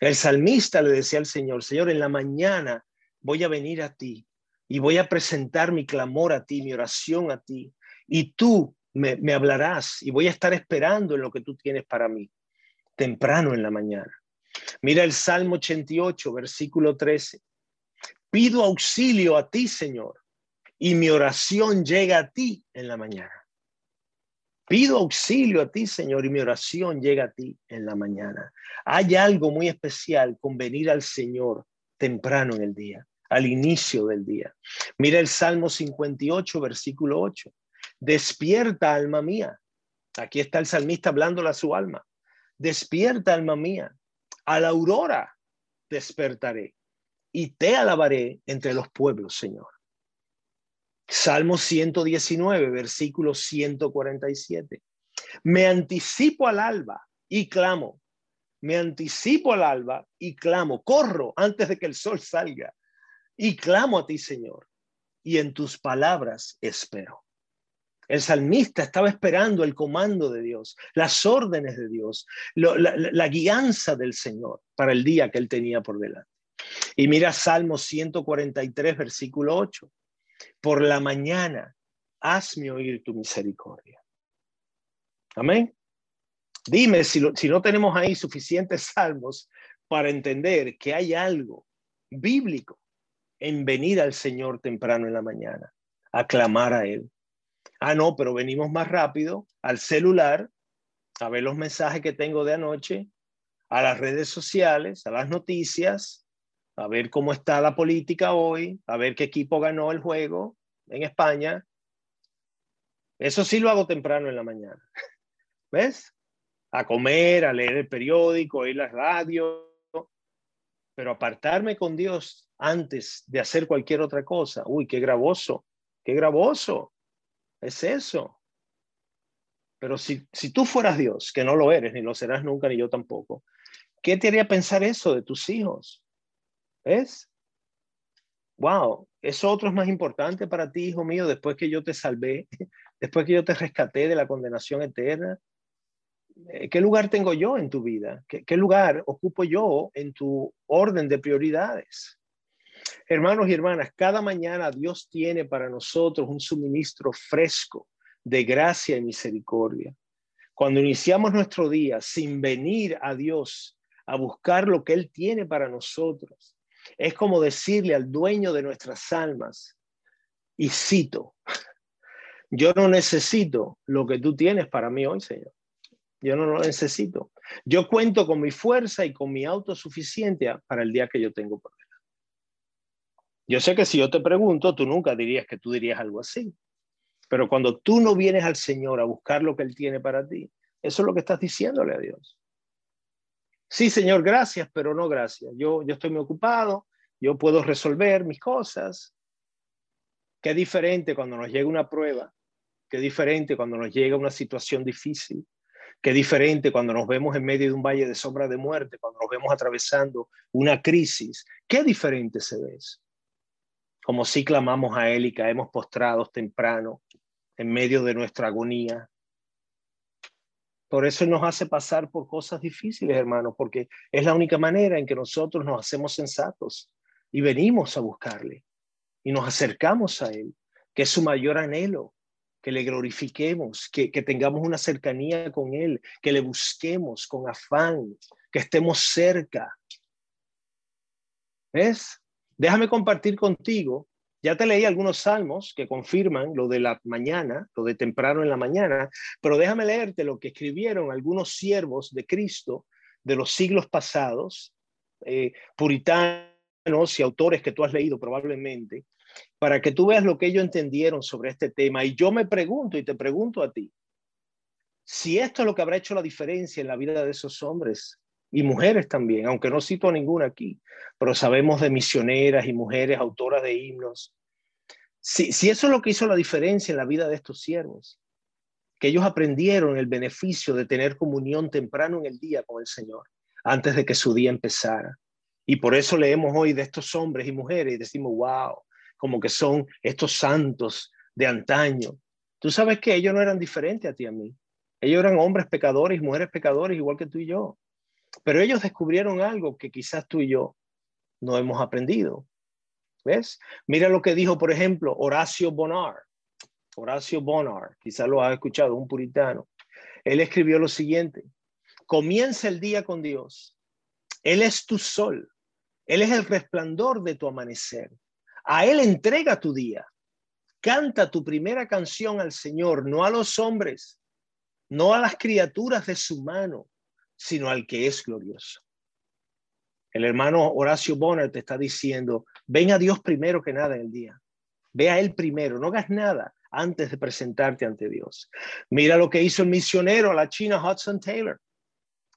El salmista le decía al Señor, Señor, en la mañana voy a venir a ti y voy a presentar mi clamor a ti, mi oración a ti, y tú me, hablarás y voy a estar esperando en lo que tú tienes para mí, temprano en la mañana. Mira el Salmo 88, versículo 13. Pido auxilio a ti, Señor, y mi oración llega a ti en la mañana. Pido auxilio a ti, Señor, y mi oración llega a ti en la mañana. Hay algo muy especial con venir al Señor temprano en el día, al inicio del día. Mira el Salmo 58, versículo 8. Despierta, alma mía. Aquí está el salmista hablándole a su alma. Despierta, alma mía. A la aurora despertaré y te alabaré entre los pueblos, Señor. Salmo 119, versículo 147. Me anticipo al alba y clamo. Me anticipo al alba y clamo. Corro antes de que el sol salga y clamo a ti, Señor. Y en tus palabras espero. El salmista estaba esperando el comando de Dios, las órdenes de Dios, la, la guianza del Señor para el día que él tenía por delante. Y mira Salmo 143, versículo 8. Por la mañana, hazme oír tu misericordia. Amén. Dime si, si no tenemos ahí suficientes salmos para entender que hay algo bíblico en venir al Señor temprano en la mañana, a clamar a Él. Ah, no, pero venimos más rápido al celular, a ver los mensajes que tengo de anoche, a las redes sociales, a las noticias, a ver cómo está la política hoy, a ver qué equipo ganó el juego en España. Eso sí lo hago temprano en la mañana. [LAUGHS] ¿Ves? A comer, a leer el periódico, oír la radio, pero apartarme con Dios antes de hacer cualquier otra cosa, uy, qué gravoso, qué gravoso, es eso. Pero si, si tú fueras Dios, que no lo eres, ni lo serás nunca, ni yo tampoco, ¿qué te haría pensar eso de tus hijos? ¿Ves? Wow, eso otro es más importante para ti, hijo mío, después que yo te salvé, [LAUGHS] después que yo te rescaté de la condenación eterna. Eh, ¿Qué lugar tengo yo en tu vida? ¿Qué, lugar ocupo yo en tu orden de prioridades? Hermanos y hermanas, cada mañana Dios tiene para nosotros un suministro fresco de gracia y misericordia. Cuando iniciamos nuestro día sin venir a Dios a buscar lo que Él tiene para nosotros, es como decirle al dueño de nuestras almas, y cito, yo no necesito lo que tú tienes para mí hoy, Señor. Yo no lo necesito. Yo cuento con mi fuerza y con mi autosuficiencia para el día que yo tengo por. Yo sé que si yo te pregunto, tú nunca dirías que tú dirías algo así. Pero cuando tú no vienes al Señor a buscar lo que Él tiene para ti, eso es lo que estás diciéndole a Dios. Sí, Señor, gracias, pero no gracias. Yo, yo estoy muy ocupado, yo puedo resolver mis cosas. Qué diferente cuando nos llega una prueba, qué diferente cuando nos llega una situación difícil, Qué diferente cuando nos vemos en medio de un valle de sombra de muerte, cuando nos vemos atravesando una crisis. Qué diferente se ve Como si clamamos a Él y caemos postrados temprano en medio de nuestra agonía. Por eso nos hace pasar por cosas difíciles, hermanos, porque es la única manera en que nosotros nos hacemos sensatos y venimos a buscarle y nos acercamos a Él, que es su mayor anhelo, que le glorifiquemos, que, tengamos una cercanía con Él, que le busquemos con afán, que estemos cerca. ¿Ves? Déjame compartir contigo. Ya te leí algunos salmos que confirman lo de la mañana, lo de temprano en la mañana, pero déjame leerte lo que escribieron algunos siervos de Cristo de los siglos pasados, eh, puritanos y autores que tú has leído probablemente, para que tú veas lo que ellos entendieron sobre este tema. Y yo me pregunto y te pregunto a ti, si esto es lo que habrá hecho la diferencia en la vida de esos hombres y mujeres también, aunque no cito a ninguna aquí, pero sabemos de misioneras y mujeres autoras de himnos. Si, si eso es lo que hizo la diferencia en la vida de estos siervos, que ellos aprendieron el beneficio de tener comunión temprano en el día con el Señor, antes de que su día empezara. Y por eso leemos hoy de estos hombres y mujeres y decimos, wow, como que son estos santos de antaño. Tú sabes que ellos no eran diferentes a ti y a mí. Ellos eran hombres pecadores y mujeres pecadores igual que tú y yo. Pero ellos descubrieron algo que quizás tú y yo no hemos aprendido. ¿Ves? Mira lo que dijo, por ejemplo, Horacio Bonar. Horacio Bonar, quizás lo has escuchado, un puritano. Él escribió lo siguiente, comienza el día con Dios. Él es tu sol. Él es el resplandor de tu amanecer. A Él entrega tu día. Canta tu primera canción al Señor, no a los hombres, no a las criaturas de su mano, sino al que es glorioso. El hermano Horacio Bonner te está diciendo, ven a Dios primero que nada en el día. Ve a Él primero, no hagas nada antes de presentarte ante Dios. Mira lo que hizo el misionero a la China Hudson Taylor.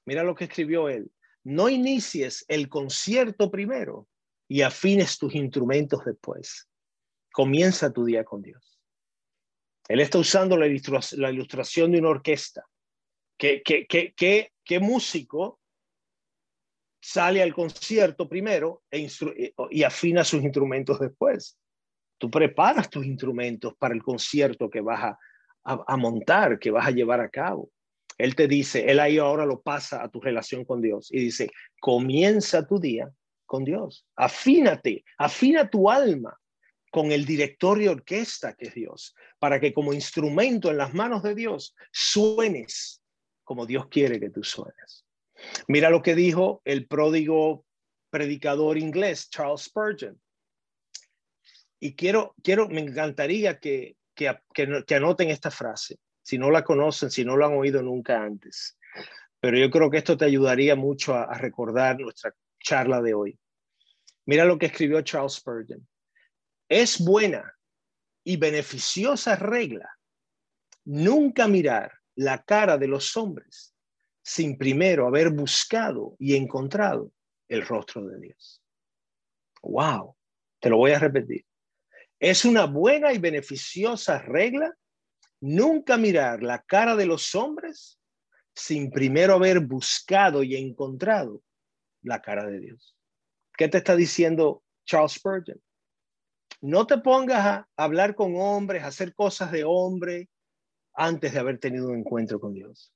Mira lo que escribió él. No inicies el concierto primero, y afines tus instrumentos después. Comienza tu día con Dios. Él está usando la, ilustración de una orquesta. ¿Qué, qué, músico sale al concierto primero e y afina sus instrumentos después? Tú preparas tus instrumentos para el concierto que vas a, montar, que vas a llevar a cabo. Él te dice, Él ahí ahora lo pasa a tu relación con Dios y dice, comienza tu día con Dios, afínate, afina tu alma con el director de orquesta que es Dios, para que como instrumento en las manos de Dios suenes como Dios quiere que tú suenes. Mira lo que dijo el pródigo predicador inglés Charles Spurgeon. Y quiero, quiero, me encantaría que, que, que, anoten esta frase, si no la conocen, si no lo han oído nunca antes. Pero yo creo que esto te ayudaría mucho a recordar nuestra charla de hoy. Mira lo que escribió Charles Spurgeon. Es buena y beneficiosa regla nunca mirar la cara de los hombres sin primero haber buscado y encontrado el rostro de Dios. Wow, te lo voy a repetir. Es una buena y beneficiosa regla nunca mirar la cara de los hombres sin primero haber buscado y encontrado la cara de Dios. ¿Qué te está diciendo Charles Spurgeon? No te pongas a hablar con hombres, a hacer cosas de hombre antes de haber tenido un encuentro con Dios.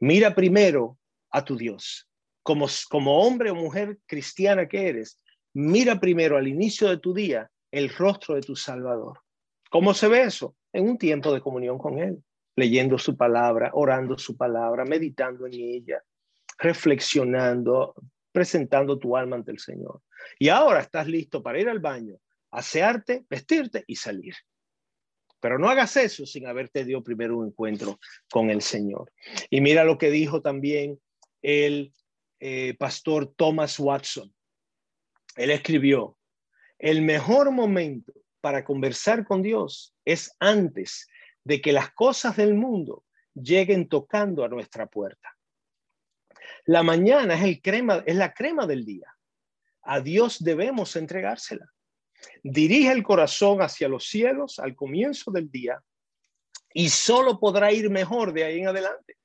Mira primero a tu Dios. Como, como hombre o mujer cristiana que eres, mira primero al inicio de tu día el rostro de tu Salvador. ¿Cómo se ve eso? En un tiempo de comunión con Él, leyendo su palabra, orando su palabra, meditando en ella, reflexionando, presentando tu alma ante el Señor. Y ahora estás listo para ir al baño, asearte, vestirte y salir. Pero no hagas eso sin haberte dio primero un encuentro con el Señor. Y mira lo que dijo también el eh, pastor Thomas Watson. Él escribió, el mejor momento para conversar con Dios es antes de que las cosas del mundo lleguen tocando a nuestra puerta. La mañana es, el crema, es la crema del día. A Dios debemos entregársela. Dirige el corazón hacia los cielos al comienzo del día y solo podrá ir mejor de ahí en adelante.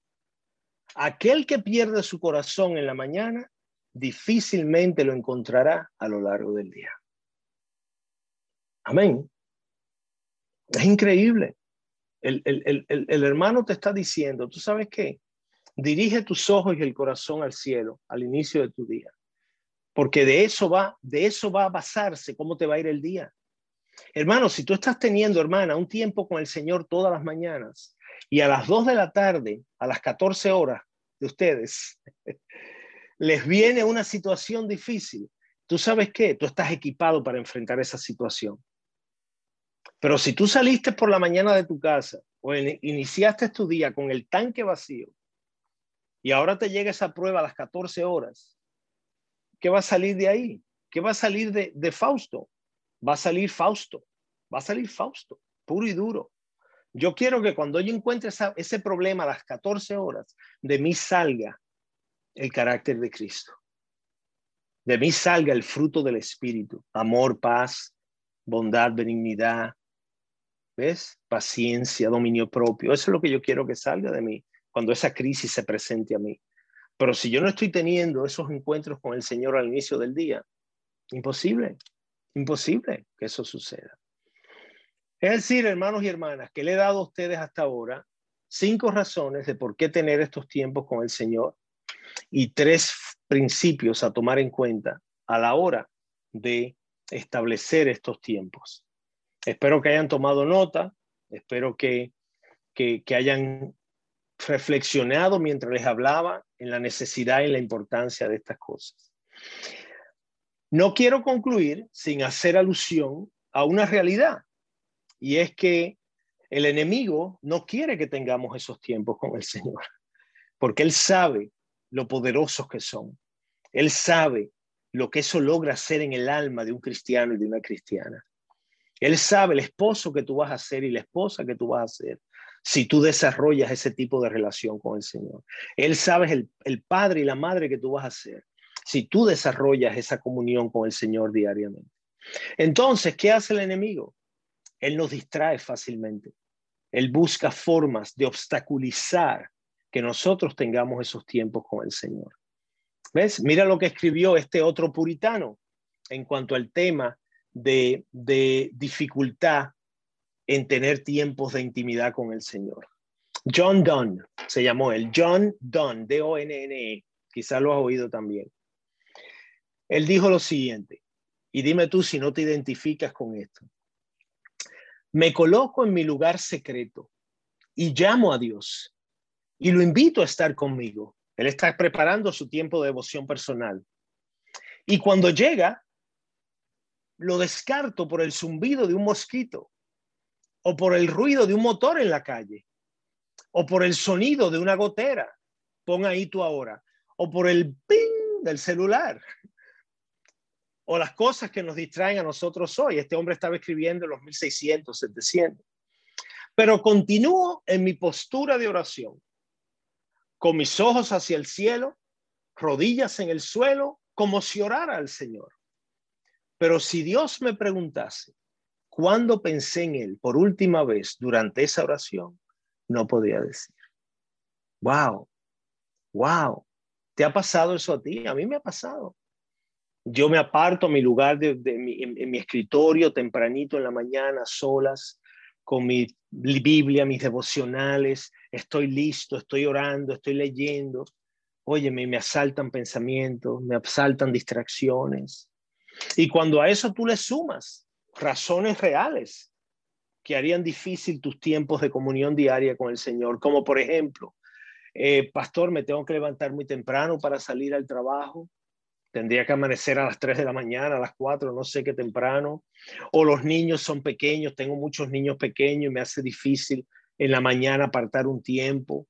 Aquel que pierde su corazón en la mañana difícilmente lo encontrará a lo largo del día. Amén. Es increíble. El, el, hermano te está diciendo, ¿tú sabes qué? Dirige tus ojos y el corazón al cielo al inicio de tu día, porque de eso va, de eso va a basarse cómo te va a ir el día. Hermano, si tú estás teniendo, hermana, un tiempo con el Señor todas las mañanas y a las 2 de la tarde, a las 14 horas de ustedes, [LAUGHS] les viene una situación difícil, tú sabes qué, tú estás equipado para enfrentar esa situación. Pero si tú saliste por la mañana de tu casa o iniciaste tu día con el tanque vacío y ahora te llega esa prueba a las 14 horas, ¿qué va a salir de ahí? ¿Qué va a salir de, Fausto? Va a salir Fausto, va a salir Fausto, puro y duro. Yo quiero que cuando yo encuentre ese problema a las 14 horas, de mí salga el carácter de Cristo. De mí salga el fruto del Espíritu, amor, paz, bondad, benignidad, ¿Ves? Paciencia, dominio propio. Eso es lo que yo quiero que salga de mí cuando esa crisis se presente a mí. Pero si yo no estoy teniendo esos encuentros con el Señor al inicio del día, imposible, imposible que eso suceda. Es decir, hermanos y hermanas, que le he dado a ustedes hasta ahora cinco razones de por qué tener estos tiempos con el Señor y tres principios a tomar en cuenta a la hora de establecer estos tiempos. Espero que hayan tomado nota, espero que, que, hayan reflexionado mientras les hablaba en la necesidad y la importancia de estas cosas. No quiero concluir sin hacer alusión a una realidad, y es que el enemigo no quiere que tengamos esos tiempos con el Señor, porque Él sabe lo poderosos que son. Él sabe lo que eso logra hacer en el alma de un cristiano y de una cristiana. Él sabe el esposo que tú vas a ser y la esposa que tú vas a ser si tú desarrollas ese tipo de relación con el Señor. Él sabe el, el padre y la madre que tú vas a ser si tú desarrollas esa comunión con el Señor diariamente. Entonces, ¿qué hace el enemigo? Él nos distrae fácilmente. Él busca formas de obstaculizar que nosotros tengamos esos tiempos con el Señor. ¿Ves? Mira lo que escribió este otro puritano en cuanto al tema de, dificultad en tener tiempos de intimidad con el Señor. John Donne se llamó él, John Donne, D-O-N-N-E, quizás lo has oído también. Él dijo lo siguiente, y dime tú si no te identificas con esto. Me coloco en mi lugar secreto y llamo a Dios y lo invito a estar conmigo. Él está preparando su tiempo de devoción personal. Y cuando llega, lo descarto por el zumbido de un mosquito o por el ruido de un motor en la calle o por el sonido de una gotera. Pon ahí tú ahora. O por el ping del celular [LAUGHS] o las cosas que nos distraen a nosotros hoy. Este hombre estaba escribiendo en los 1600, 700. Pero continúo en mi postura de oración, con mis ojos hacia el cielo, rodillas en el suelo, como si orara al Señor. Pero si Dios me preguntase, ¿cuándo pensé en Él por última vez durante esa oración? No podía decir. Wow, wow. ¿Te ha pasado eso a ti? A mí me ha pasado. Yo me aparto a mi lugar de, mi, escritorio tempranito en la mañana, solas, con mi Biblia, mis devocionales, estoy listo, estoy orando, estoy leyendo. Oye, me asaltan pensamientos, me asaltan distracciones. Y cuando a eso tú le sumas razones reales que harían difícil tus tiempos de comunión diaria con el Señor, como por ejemplo, eh, pastor, me tengo que levantar muy temprano para salir al trabajo, tendría que amanecer a las 3 de la mañana, a las 4, no sé qué temprano, o los niños son pequeños, tengo muchos niños pequeños y me hace difícil en la mañana apartar un tiempo,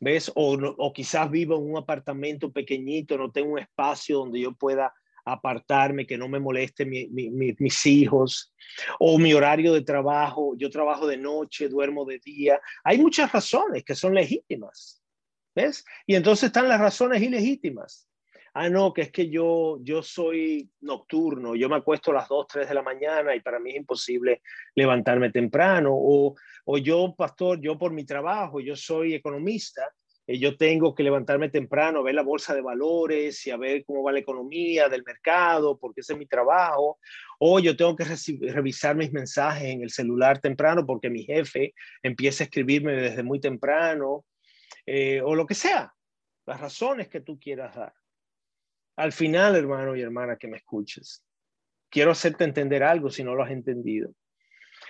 ¿ves? O, o quizás vivo en un apartamento pequeñito, no tengo un espacio donde yo pueda apartarme, que no me moleste mis hijos, o mi horario de trabajo, yo trabajo de noche, duermo de día. Hay muchas razones que son legítimas, ¿ves? Y entonces están las razones ilegítimas ah, no, que es que yo, yo soy nocturno, yo me acuesto a las 2, 3 de la mañana y para mí es imposible levantarme temprano, o, o yo, pastor, yo por mi trabajo, yo soy economista, yo tengo que levantarme temprano, a ver la bolsa de valores y a ver cómo va la economía del mercado, porque ese es mi trabajo, o yo tengo que revisar mis mensajes en el celular temprano porque mi jefe empieza a escribirme desde muy temprano, eh, o lo que sea, las razones que tú quieras dar. Al final, hermano y hermana que me escuches, quiero hacerte entender algo si no lo has entendido.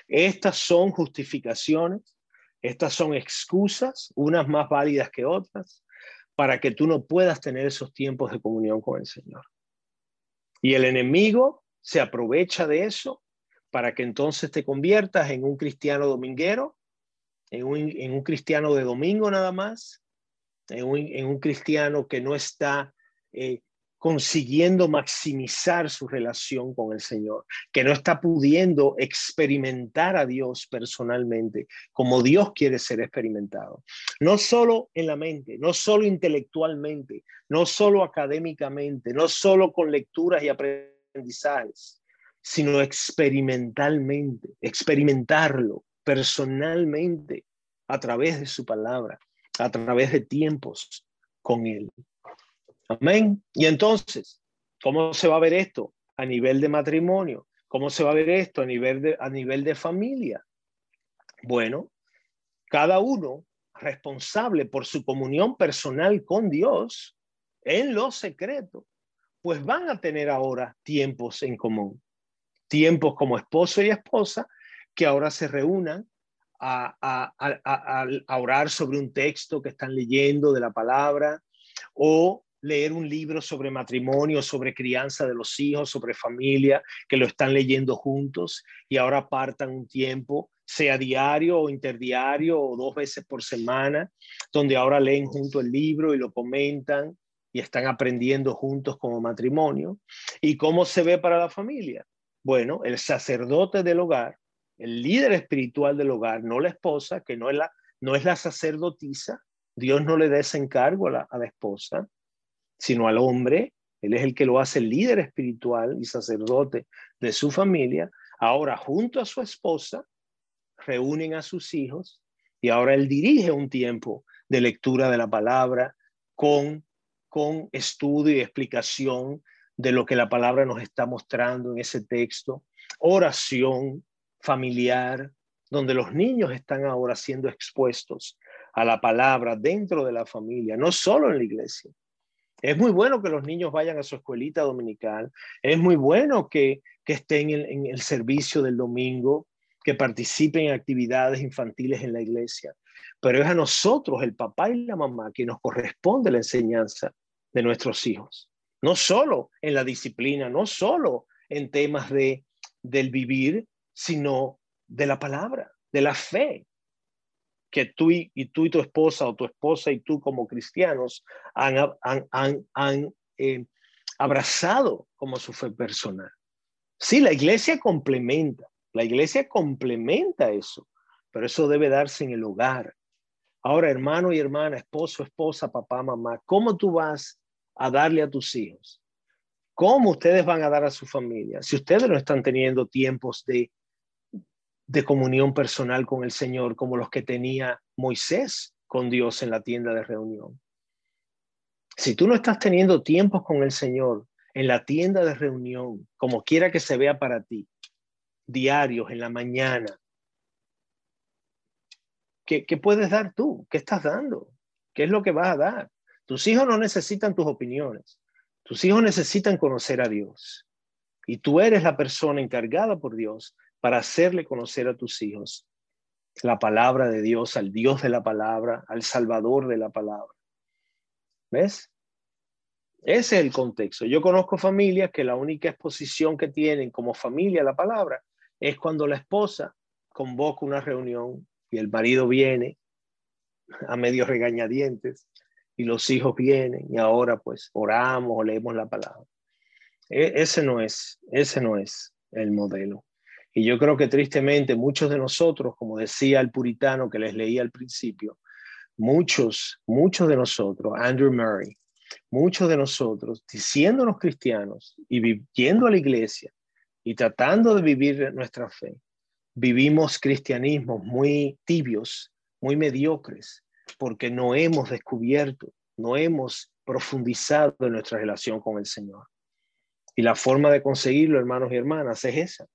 Estas son justificaciones, estas son excusas, unas más válidas que otras, para que tú no puedas tener esos tiempos de comunión con el Señor. Y el enemigo se aprovecha de eso para que entonces te conviertas en un cristiano dominguero, en un, cristiano de domingo nada más, en un, cristiano que no está eh, consiguiendo maximizar su relación con el Señor, que no está pudiendo experimentar a Dios personalmente como Dios quiere ser experimentado. No solo en la mente, no solo intelectualmente, no solo académicamente, no solo con lecturas y aprendizajes, sino experimentalmente, experimentarlo personalmente a través de su palabra, a través de tiempos con Él. Amén. Y entonces, ¿cómo se va a ver esto a nivel de matrimonio? ¿Cómo se va a ver esto a nivel de, a nivel de familia? Bueno, cada uno responsable por su comunión personal con Dios en lo secreto, pues van a tener ahora tiempos en común, tiempos como esposo y esposa que ahora se reúnan a, a, a, orar sobre un texto que están leyendo de la palabra o leer un libro sobre matrimonio, sobre crianza de los hijos, sobre familia, que lo están leyendo juntos y ahora apartan un tiempo, sea diario o interdiario o dos veces por semana, donde ahora leen junto el libro y lo comentan y están aprendiendo juntos como matrimonio. ¿Y cómo se ve para la familia? Bueno, el sacerdote del hogar, el líder espiritual del hogar, no la esposa, que no es la, no es la sacerdotisa, Dios no le da ese encargo a la, a la esposa, sino al hombre. Él es el que lo hace líder espiritual y sacerdote de su familia. Ahora, junto a su esposa, reúnen a sus hijos y ahora él dirige un tiempo de lectura de la palabra con, con estudio y explicación de lo que la palabra nos está mostrando en ese texto, oración familiar, donde los niños están ahora siendo expuestos a la palabra dentro de la familia, no solo en la iglesia. Es muy bueno que los niños vayan a su escuelita dominical, es muy bueno que, estén en el servicio del domingo, que participen en actividades infantiles en la iglesia, pero es a nosotros, el papá y la mamá, que nos corresponde la enseñanza de nuestros hijos. No solo en la disciplina, no solo en temas de, del vivir, sino de la palabra, de la fe que tú y, tú y tu esposa o tu esposa y tú como cristianos han, eh, abrazado como su fe personal. Sí, la iglesia complementa, la iglesia complementa eso, pero eso debe darse en el hogar. Ahora, hermano y hermana, esposo, esposa, papá, mamá, ¿cómo tú vas a darle a tus hijos? ¿Cómo ustedes van a dar a su familia? Si ustedes no están teniendo tiempos de de comunión personal con el Señor como los que tenía Moisés con Dios en la tienda de reunión. Si tú no estás teniendo tiempos con el Señor en la tienda de reunión, como quiera que se vea para ti, diarios, en la mañana, ¿qué, ¿qué, puedes dar tú? ¿Qué estás dando? ¿Qué es lo que vas a dar? Tus hijos no necesitan tus opiniones. Tus hijos necesitan conocer a Dios. Y tú eres la persona encargada por Dios para hacerle conocer a tus hijos la palabra de Dios, al Dios de la palabra, al Salvador de la palabra. ¿Ves? Ese es el contexto. Yo conozco familias que la única exposición que tienen como familia la palabra es cuando la esposa convoca una reunión y el marido viene a medio regañadientes y los hijos vienen y ahora pues oramos o leemos la palabra. E, ese no es, ese no es el modelo. Y yo creo que tristemente muchos de nosotros, como decía el puritano que les leí al principio, muchos, muchos de nosotros, Andrew Murray, muchos de nosotros, diciéndonos cristianos y viviendo a la iglesia y tratando de vivir nuestra fe, vivimos cristianismos muy tibios, muy mediocres, porque no hemos descubierto, no hemos profundizado en nuestra relación con el Señor. Y la forma de conseguirlo, hermanos y hermanas, es esa,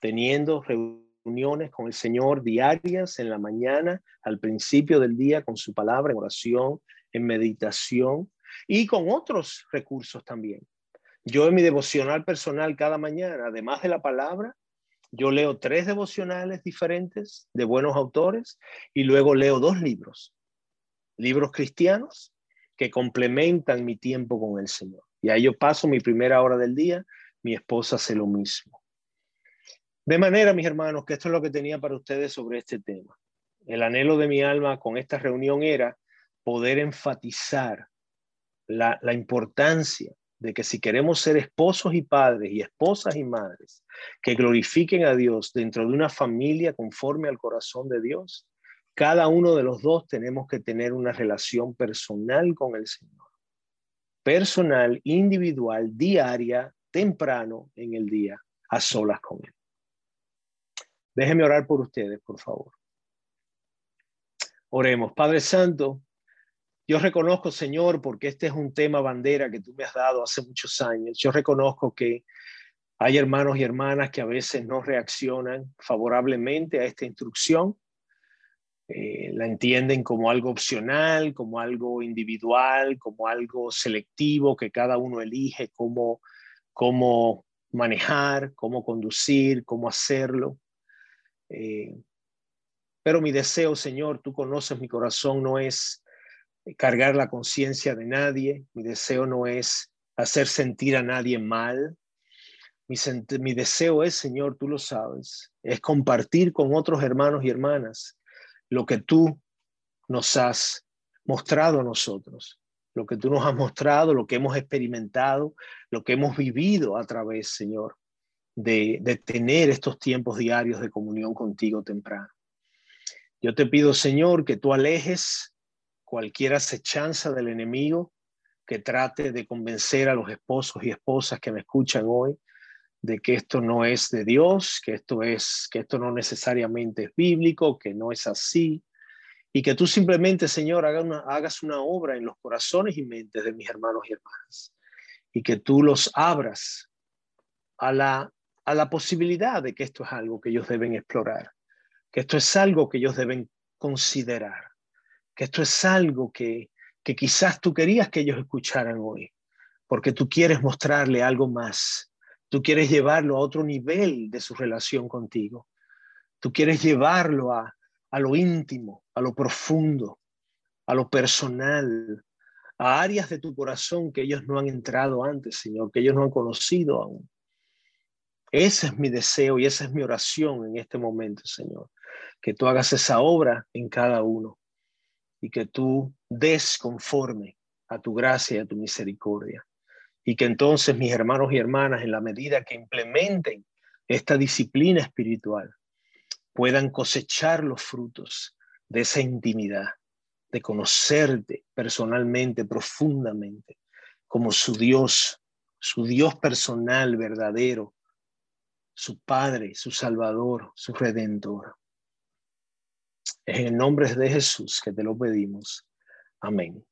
teniendo reuniones con el Señor diarias en la mañana, al principio del día, con su palabra, en oración, en meditación y con otros recursos también. Yo en mi devocional personal cada mañana, además de la palabra, yo leo tres devocionales diferentes de buenos autores y luego leo dos libros, libros cristianos que complementan mi tiempo con el Señor. Y ahí yo paso mi primera hora del día, mi esposa hace lo mismo. De manera, mis hermanos, que esto es lo que tenía para ustedes sobre este tema. El anhelo de mi alma con esta reunión era poder enfatizar la, importancia de que si queremos ser esposos y padres y esposas y madres que glorifiquen a Dios dentro de una familia conforme al corazón de Dios, cada uno de los dos tenemos que tener una relación personal con el Señor. Personal, individual, diaria, temprano en el día, a solas con Él. Déjenme orar por ustedes, por favor. Oremos. Padre Santo, yo reconozco, Señor, porque este es un tema bandera que tú me has dado hace muchos años. Yo reconozco que hay hermanos y hermanas que a veces no reaccionan favorablemente a esta instrucción. Eh, la entienden como algo opcional, como algo individual, como algo selectivo que cada uno elige cómo, cómo manejar, cómo conducir, cómo hacerlo. Eh, pero mi deseo, Señor, tú conoces mi corazón, no es cargar la conciencia de nadie, mi deseo no es hacer sentir a nadie mal. Mi, mi, deseo es, Señor, tú lo sabes, es compartir con otros hermanos y hermanas lo que tú nos has mostrado a nosotros, lo que tú nos has mostrado, lo que hemos experimentado, lo que hemos vivido a través, Señor, de, tener estos tiempos diarios de comunión contigo temprano. Yo te pido, Señor, que tú alejes cualquier acechanza del enemigo que trate de convencer a los esposos y esposas que me escuchan hoy de que esto no es de Dios, que esto es que esto no necesariamente es bíblico, que no es así y que tú simplemente, Señor, hagas una, hagas una obra en los corazones y mentes de mis hermanos y hermanas y que tú los abras a la a la posibilidad de que esto es algo que ellos deben explorar, que esto es algo que ellos deben considerar, que esto es algo que, que quizás tú querías que ellos escucharan hoy, porque tú quieres mostrarle algo más, tú quieres llevarlo a otro nivel de su relación contigo, tú quieres llevarlo a, a lo íntimo, a lo profundo, a lo personal, a áreas de tu corazón que ellos no han entrado antes, sino que ellos no han conocido aún. Ese es mi deseo y esa es mi oración en este momento, Señor. Que tú hagas esa obra en cada uno y que tú des conforme a tu gracia y a tu misericordia. Y que entonces mis hermanos y hermanas, en la medida que implementen esta disciplina espiritual, puedan cosechar los frutos de esa intimidad, de conocerte personalmente, profundamente, como su Dios, su Dios personal, verdadero, su Padre, su Salvador, su Redentor. En el nombre de Jesús que te lo pedimos. Amén.